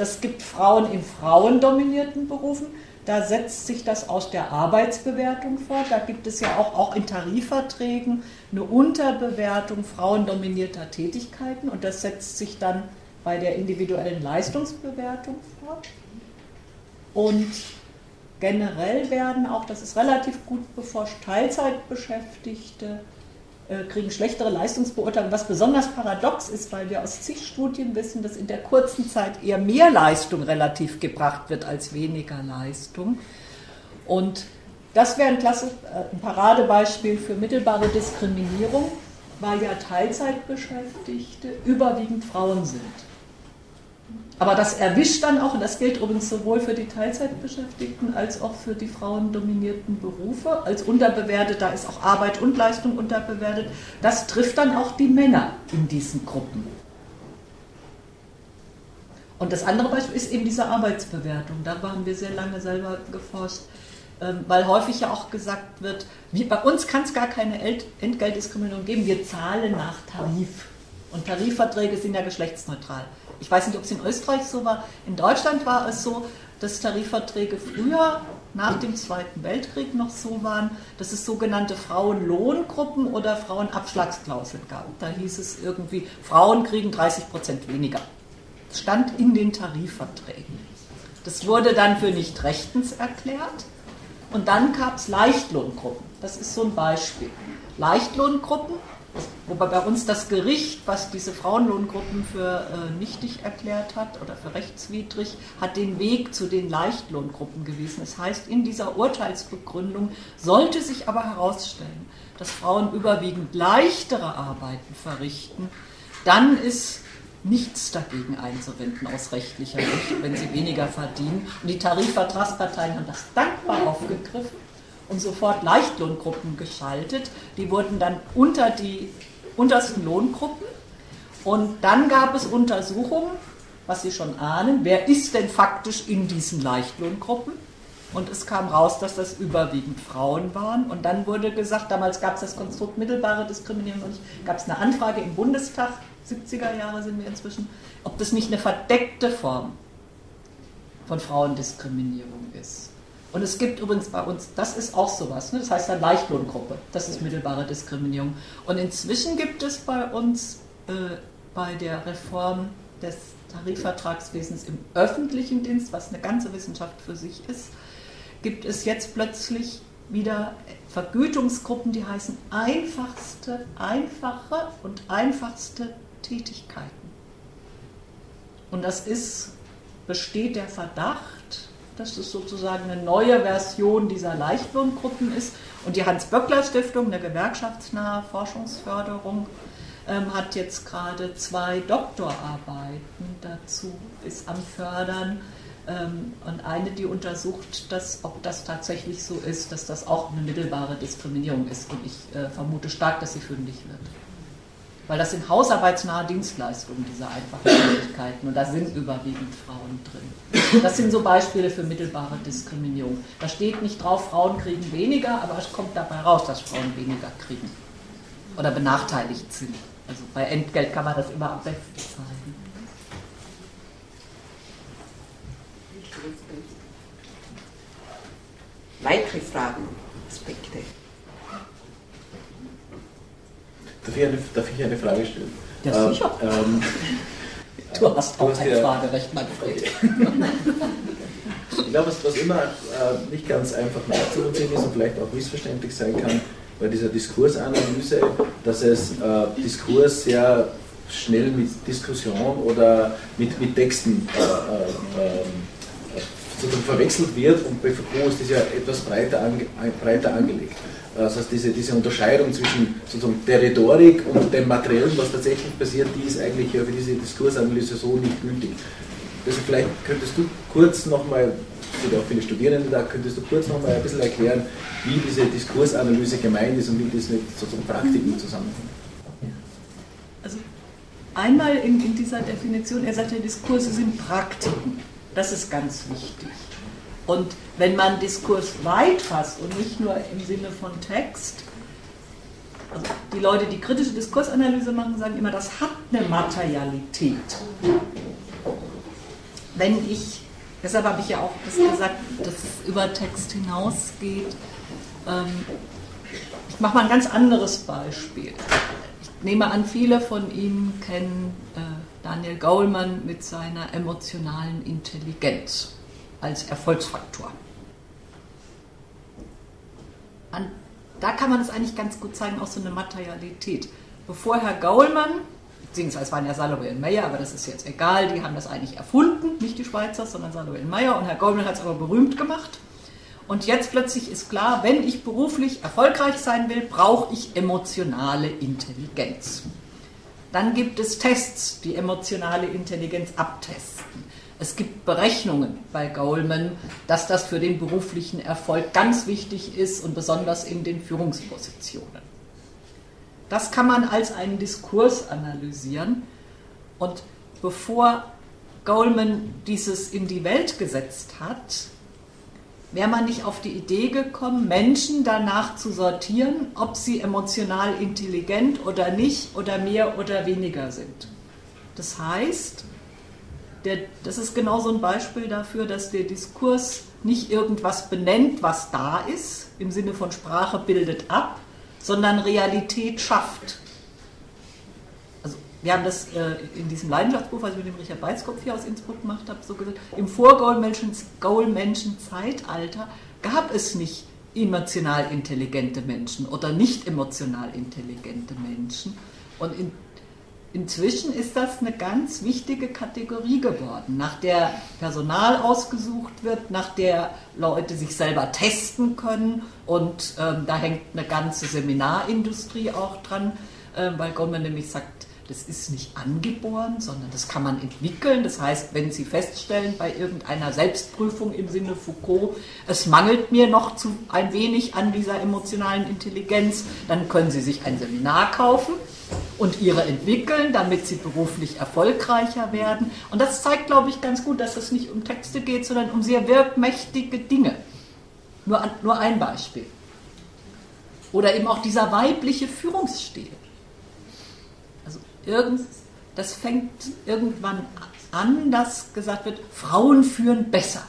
Das gibt Frauen in frauendominierten Berufen. Da setzt sich das aus der Arbeitsbewertung fort. Da gibt es ja auch, auch in Tarifverträgen eine Unterbewertung frauendominierter Tätigkeiten und das setzt sich dann bei der individuellen Leistungsbewertung fort. Und generell werden auch, das ist relativ gut beforscht, Teilzeitbeschäftigte kriegen schlechtere Leistungsbeurteilung, was besonders paradox ist, weil wir aus zig Studien wissen, dass in der kurzen Zeit eher mehr Leistung relativ gebracht wird als weniger Leistung. Und das wäre ein, klasse, äh, ein Paradebeispiel für mittelbare Diskriminierung, weil ja Teilzeitbeschäftigte überwiegend Frauen sind. Aber das erwischt dann auch, und das gilt übrigens sowohl für die Teilzeitbeschäftigten als auch für die frauendominierten Berufe, als unterbewertet, da ist auch Arbeit und Leistung unterbewertet, das trifft dann auch die Männer in diesen Gruppen. Und das andere Beispiel ist eben diese Arbeitsbewertung. Da haben wir sehr lange selber geforscht, ähm, weil häufig ja auch gesagt wird, bei uns kann es gar keine Entgeltdiskriminierung geben, wir zahlen nach Tarif. Und Tarifverträge sind ja geschlechtsneutral. Ich weiß nicht, ob es in Österreich so war. In Deutschland war es so, dass Tarifverträge früher nach dem Zweiten Weltkrieg noch so waren, dass es sogenannte Frauenlohngruppen oder Frauenabschlagsklauseln gab. Da hieß es irgendwie, Frauen kriegen 30 Prozent weniger. Das stand in den Tarifverträgen. Das wurde dann für nicht rechtens erklärt. Und dann gab es Leichtlohngruppen. Das ist so ein Beispiel. Leichtlohngruppen Wobei bei uns das Gericht, was diese Frauenlohngruppen für äh, nichtig erklärt hat oder für rechtswidrig, hat den Weg zu den Leichtlohngruppen gewiesen. Das heißt, in dieser Urteilsbegründung sollte sich aber herausstellen, dass Frauen überwiegend leichtere Arbeiten verrichten, dann ist nichts dagegen einzuwenden aus rechtlicher Sicht, wenn sie weniger verdienen. Und die Tarifvertragsparteien haben das dankbar aufgegriffen und sofort Leichtlohngruppen geschaltet. Die wurden dann unter die untersten Lohngruppen. Und dann gab es Untersuchungen, was Sie schon ahnen, wer ist denn faktisch in diesen Leichtlohngruppen? Und es kam raus, dass das überwiegend Frauen waren. Und dann wurde gesagt, damals gab es das Konstrukt mittelbare Diskriminierung und gab es eine Anfrage im Bundestag, 70er Jahre sind wir inzwischen, ob das nicht eine verdeckte Form von Frauendiskriminierung ist. Und es gibt übrigens bei uns, das ist auch sowas, ne? das heißt dann Leichtlohngruppe, das ist mittelbare Diskriminierung. Und inzwischen gibt es bei uns äh, bei der Reform des Tarifvertragswesens im öffentlichen Dienst, was eine ganze Wissenschaft für sich ist, gibt es jetzt plötzlich wieder Vergütungsgruppen, die heißen einfachste, einfache und einfachste Tätigkeiten. Und das ist, besteht der Verdacht, dass es sozusagen eine neue Version dieser Leichtlohngruppen ist. Und die Hans-Böckler-Stiftung, eine gewerkschaftsnahe Forschungsförderung, ähm, hat jetzt gerade zwei Doktorarbeiten dazu, ist am Fördern. Ähm, und eine, die untersucht, dass, ob das tatsächlich so ist, dass das auch eine mittelbare Diskriminierung ist. Und ich äh, vermute stark, dass sie fündig wird weil das sind hausarbeitsnahe Dienstleistungen, diese einfachen Tätigkeiten und da sind überwiegend Frauen drin. Das sind so Beispiele für mittelbare Diskriminierung. Da steht nicht drauf, Frauen kriegen weniger, aber es kommt dabei raus, dass Frauen weniger kriegen oder benachteiligt sind. Also bei Entgelt kann man das immer am besten zeigen. Weitere Fragen, Aspekte? Darf ich eine, darf ich eine Frage stellen? Ja, sicher. Ähm, (laughs) du hast auch ein ja, Fragerecht, Manfred. ich glaube, was, was immer äh, nicht ganz einfach nachzuvollziehen ist und vielleicht auch missverständlich sein kann bei dieser Diskursanalyse, dass es äh, Diskurs sehr schnell mit Diskussion oder mit, mit Texten äh, äh, ähm, verwechselt wird und bei Foucault ist das ja etwas breiter, ange, breiter angelegt. Das heißt, diese, diese Unterscheidung zwischen sozusagen der Rhetorik und dem Materiellen, was tatsächlich passiert, die ist eigentlich für diese Diskursanalyse so nicht gültig. Also vielleicht könntest du kurz nochmal, es sind auch viele Studierende da, könntest du kurz nochmal ein bisschen erklären, wie diese Diskursanalyse gemeint ist und wie das mit sozusagen Praktiken zusammenhängt. Also einmal in, in dieser Definition, er sagt ja, Diskurse sind Praktiken. Das ist ganz wichtig. Und wenn man Diskurs weit fasst und nicht nur im Sinne von Text, also die Leute, die kritische Diskursanalyse machen, sagen immer, das hat eine Materialität. Wenn ich, deshalb habe ich ja auch das gesagt, dass es über Text hinausgeht. Ähm, ich mache mal ein ganz anderes Beispiel. Ich nehme an, viele von Ihnen kennen äh, Daniel Goleman mit seiner emotionalen Intelligenz als Erfolgsfaktor. An, da kann man es eigentlich ganz gut zeigen, auch so eine Materialität. Bevor Herr Gaulmann, beziehungsweise es waren ja Salome und Meyer, aber das ist jetzt egal, die haben das eigentlich erfunden, nicht die Schweizer, sondern Salome und Meyer und Herr Gaulmann hat es aber berühmt gemacht. Und jetzt plötzlich ist klar, wenn ich beruflich erfolgreich sein will, brauche ich emotionale Intelligenz. Dann gibt es Tests, die emotionale Intelligenz abtesten. Es gibt Berechnungen bei Goldman, dass das für den beruflichen Erfolg ganz wichtig ist und besonders in den Führungspositionen. Das kann man als einen Diskurs analysieren. Und bevor Goldman dieses in die Welt gesetzt hat, wäre man nicht auf die Idee gekommen, Menschen danach zu sortieren, ob sie emotional intelligent oder nicht oder mehr oder weniger sind. Das heißt, der, das ist genau so ein Beispiel dafür, dass der Diskurs nicht irgendwas benennt, was da ist, im Sinne von Sprache bildet ab, sondern Realität schafft. Also wir haben das äh, in diesem Leidenschaftsbuch, was ich mit dem Richard Beizkopf hier aus Innsbruck gemacht habe, so gesagt, im Vorgoldmenschen-Zeitalter gab es nicht emotional intelligente Menschen oder nicht emotional intelligente Menschen. Und in Inzwischen ist das eine ganz wichtige Kategorie geworden, nach der Personal ausgesucht wird, nach der Leute sich selber testen können und ähm, da hängt eine ganze Seminarindustrie auch dran, äh, weil Goldman nämlich sagt, das ist nicht angeboren, sondern das kann man entwickeln. Das heißt, wenn Sie feststellen bei irgendeiner Selbstprüfung im Sinne Foucault, es mangelt mir noch zu, ein wenig an dieser emotionalen Intelligenz, dann können Sie sich ein Seminar kaufen und ihre entwickeln, damit sie beruflich erfolgreicher werden. Und das zeigt, glaube ich, ganz gut, dass es nicht um Texte geht, sondern um sehr wirkmächtige Dinge. Nur, nur ein Beispiel. Oder eben auch dieser weibliche Führungsstil. Irgend, das fängt irgendwann an, dass gesagt wird, Frauen führen besser.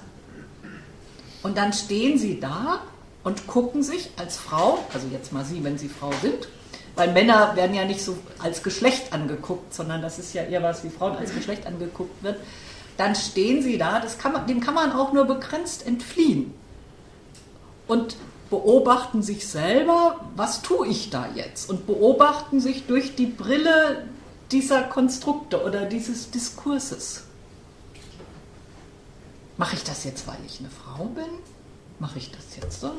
Und dann stehen sie da und gucken sich als Frau, also jetzt mal Sie, wenn Sie Frau sind, weil Männer werden ja nicht so als Geschlecht angeguckt, sondern das ist ja eher was, wie Frauen als Geschlecht angeguckt wird. Dann stehen sie da, das kann man, dem kann man auch nur begrenzt entfliehen. Und beobachten sich selber, was tue ich da jetzt? Und beobachten sich durch die Brille dieser Konstrukte oder dieses Diskurses. Mache ich das jetzt, weil ich eine Frau bin? Mache ich das jetzt so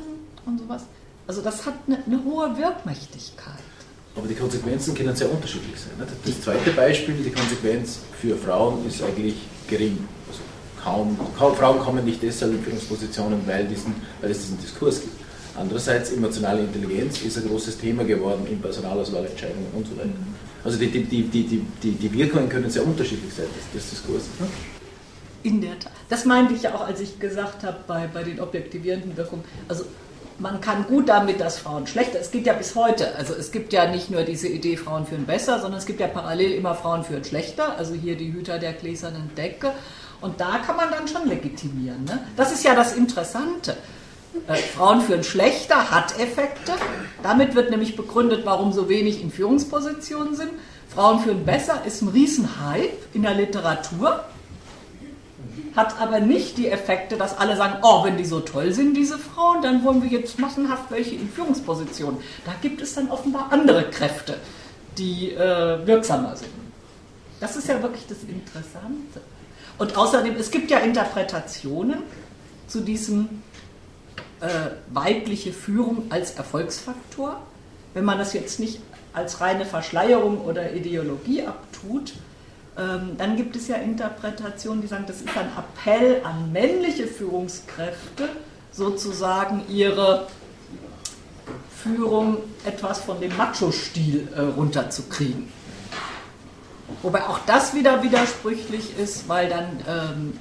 und sowas? Also das hat eine, eine hohe Wirkmächtigkeit. Aber die Konsequenzen können sehr unterschiedlich sein. Das zweite Beispiel, die Konsequenz für Frauen ist eigentlich gering. Also kaum, kaum, Frauen kommen nicht deshalb in Führungspositionen, weil, diesen, weil es diesen Diskurs gibt. Andererseits, emotionale Intelligenz ist ein großes Thema geworden in Personalauswahlentscheidungen und so weiter. Also die, die, die, die, die, Wirkungen können sehr unterschiedlich sein des Diskurses. In der Tat. Das meinte ich ja auch, als ich gesagt habe, bei, bei den objektivierenden Wirkungen. Also man kann gut damit, dass Frauen schlechter, es geht ja bis heute, also es gibt ja nicht nur diese Idee, Frauen führen besser, sondern es gibt ja parallel immer Frauen führen schlechter, also hier die Hüter der gläsernen Decke und da kann man dann schon legitimieren. Ne? Das ist ja das Interessante. Äh, Frauen führen schlechter, hat Effekte. Damit wird nämlich begründet, warum so wenig in Führungspositionen sind. Frauen führen besser ist ein Riesenhype in der Literatur hat aber nicht die Effekte, dass alle sagen, oh, wenn die so toll sind, diese Frauen, dann wollen wir jetzt massenhaft welche in Führungspositionen. Da gibt es dann offenbar andere Kräfte, die äh, wirksamer sind. Das ist ja wirklich das Interessante. Und außerdem, es gibt ja Interpretationen zu diesem äh, weibliche Führung als Erfolgsfaktor. Wenn man das jetzt nicht als reine Verschleierung oder Ideologie abtut, ähm, dann gibt es ja Interpretationen, die sagen, das ist ein Appell an männliche Führungskräfte, sozusagen ihre Führung etwas von dem Macho-Stil äh, runterzukriegen. Wobei auch das wieder widersprüchlich ist, weil dann ähm,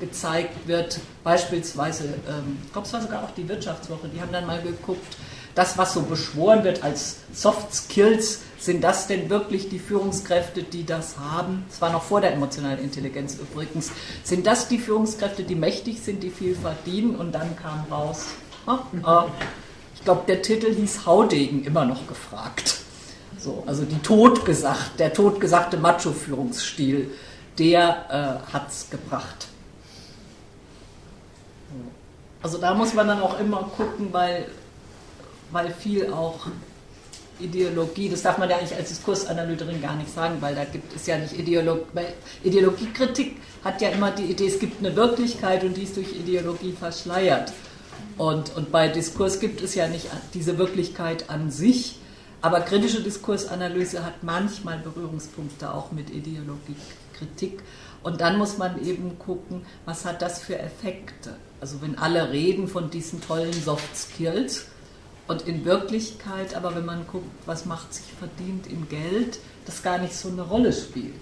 gezeigt wird, beispielsweise, ähm, ich glaube, es war sogar auch die Wirtschaftswoche, die haben dann mal geguckt, das, was so beschworen wird als Soft Skills, sind das denn wirklich die Führungskräfte, die das haben? Das war noch vor der emotionalen Intelligenz übrigens. Sind das die Führungskräfte, die mächtig sind, die viel verdienen? Und dann kam raus, ah, ah, ich glaube, der Titel hieß Haudegen, immer noch gefragt. So, also die totgesagt, der totgesagte Macho-Führungsstil, der äh, hat es gebracht. Also da muss man dann auch immer gucken, weil weil viel auch Ideologie, das darf man ja eigentlich als Diskursanalyterin gar nicht sagen, weil da gibt es ja nicht Ideologie, Ideologiekritik hat ja immer die Idee, es gibt eine Wirklichkeit und die ist durch Ideologie verschleiert. Und, und bei Diskurs gibt es ja nicht diese Wirklichkeit an sich, aber kritische Diskursanalyse hat manchmal Berührungspunkte auch mit Ideologiekritik. Und dann muss man eben gucken, was hat das für Effekte. Also wenn alle reden von diesen tollen Soft Skills, und in Wirklichkeit, aber wenn man guckt, was macht sich verdient in Geld, das gar nicht so eine Rolle spielt.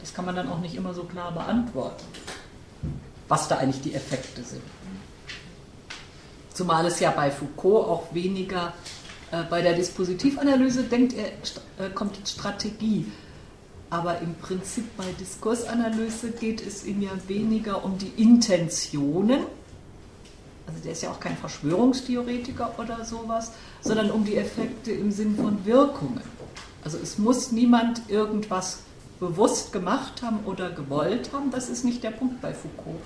Das kann man dann auch nicht immer so klar beantworten, was da eigentlich die Effekte sind. Zumal es ja bei Foucault auch weniger äh, bei der Dispositivanalyse denkt er, äh, kommt jetzt Strategie. Aber im Prinzip bei Diskursanalyse geht es ihm ja weniger um die Intentionen, also der ist ja auch kein Verschwörungstheoretiker oder sowas, sondern um die Effekte im Sinn von Wirkungen. Also es muss niemand irgendwas bewusst gemacht haben oder gewollt haben, das ist nicht der Punkt bei Foucault,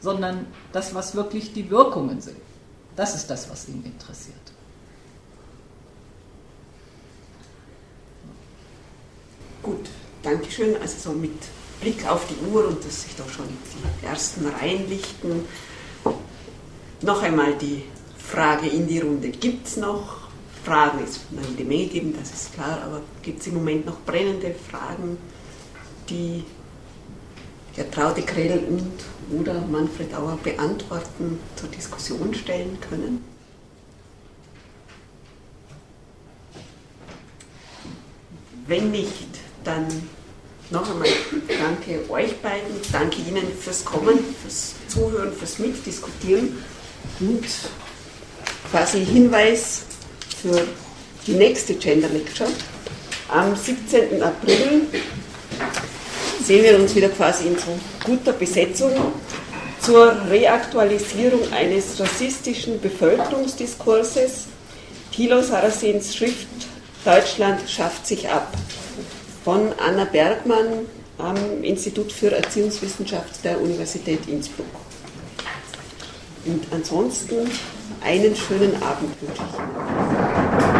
sondern das, was wirklich die Wirkungen sind. Das ist das, was ihn interessiert. Gut, Dankeschön. Also so mit Blick auf die Uhr und dass sich doch schon die ersten Reihen lichten. Noch einmal die Frage in die Runde. Gibt es noch Fragen? Es wird jede Menge geben, das ist klar, aber gibt es im Moment noch brennende Fragen, die Herr Traude Krell und oder Manfred Auer beantworten, zur Diskussion stellen können? Wenn nicht, dann noch einmal danke euch beiden, danke Ihnen fürs Kommen, fürs Zuhören, fürs Mitdiskutieren und quasi Hinweis für die nächste Gender Lecture. Am 17. April sehen wir uns wieder quasi in so guter Besetzung zur Reaktualisierung eines rassistischen Bevölkerungsdiskurses. Thilo Sarasins Schrift Deutschland schafft sich ab von Anna Bergmann am Institut für Erziehungswissenschaft der Universität Innsbruck. Und ansonsten einen schönen Abend wünsche ich Ihnen.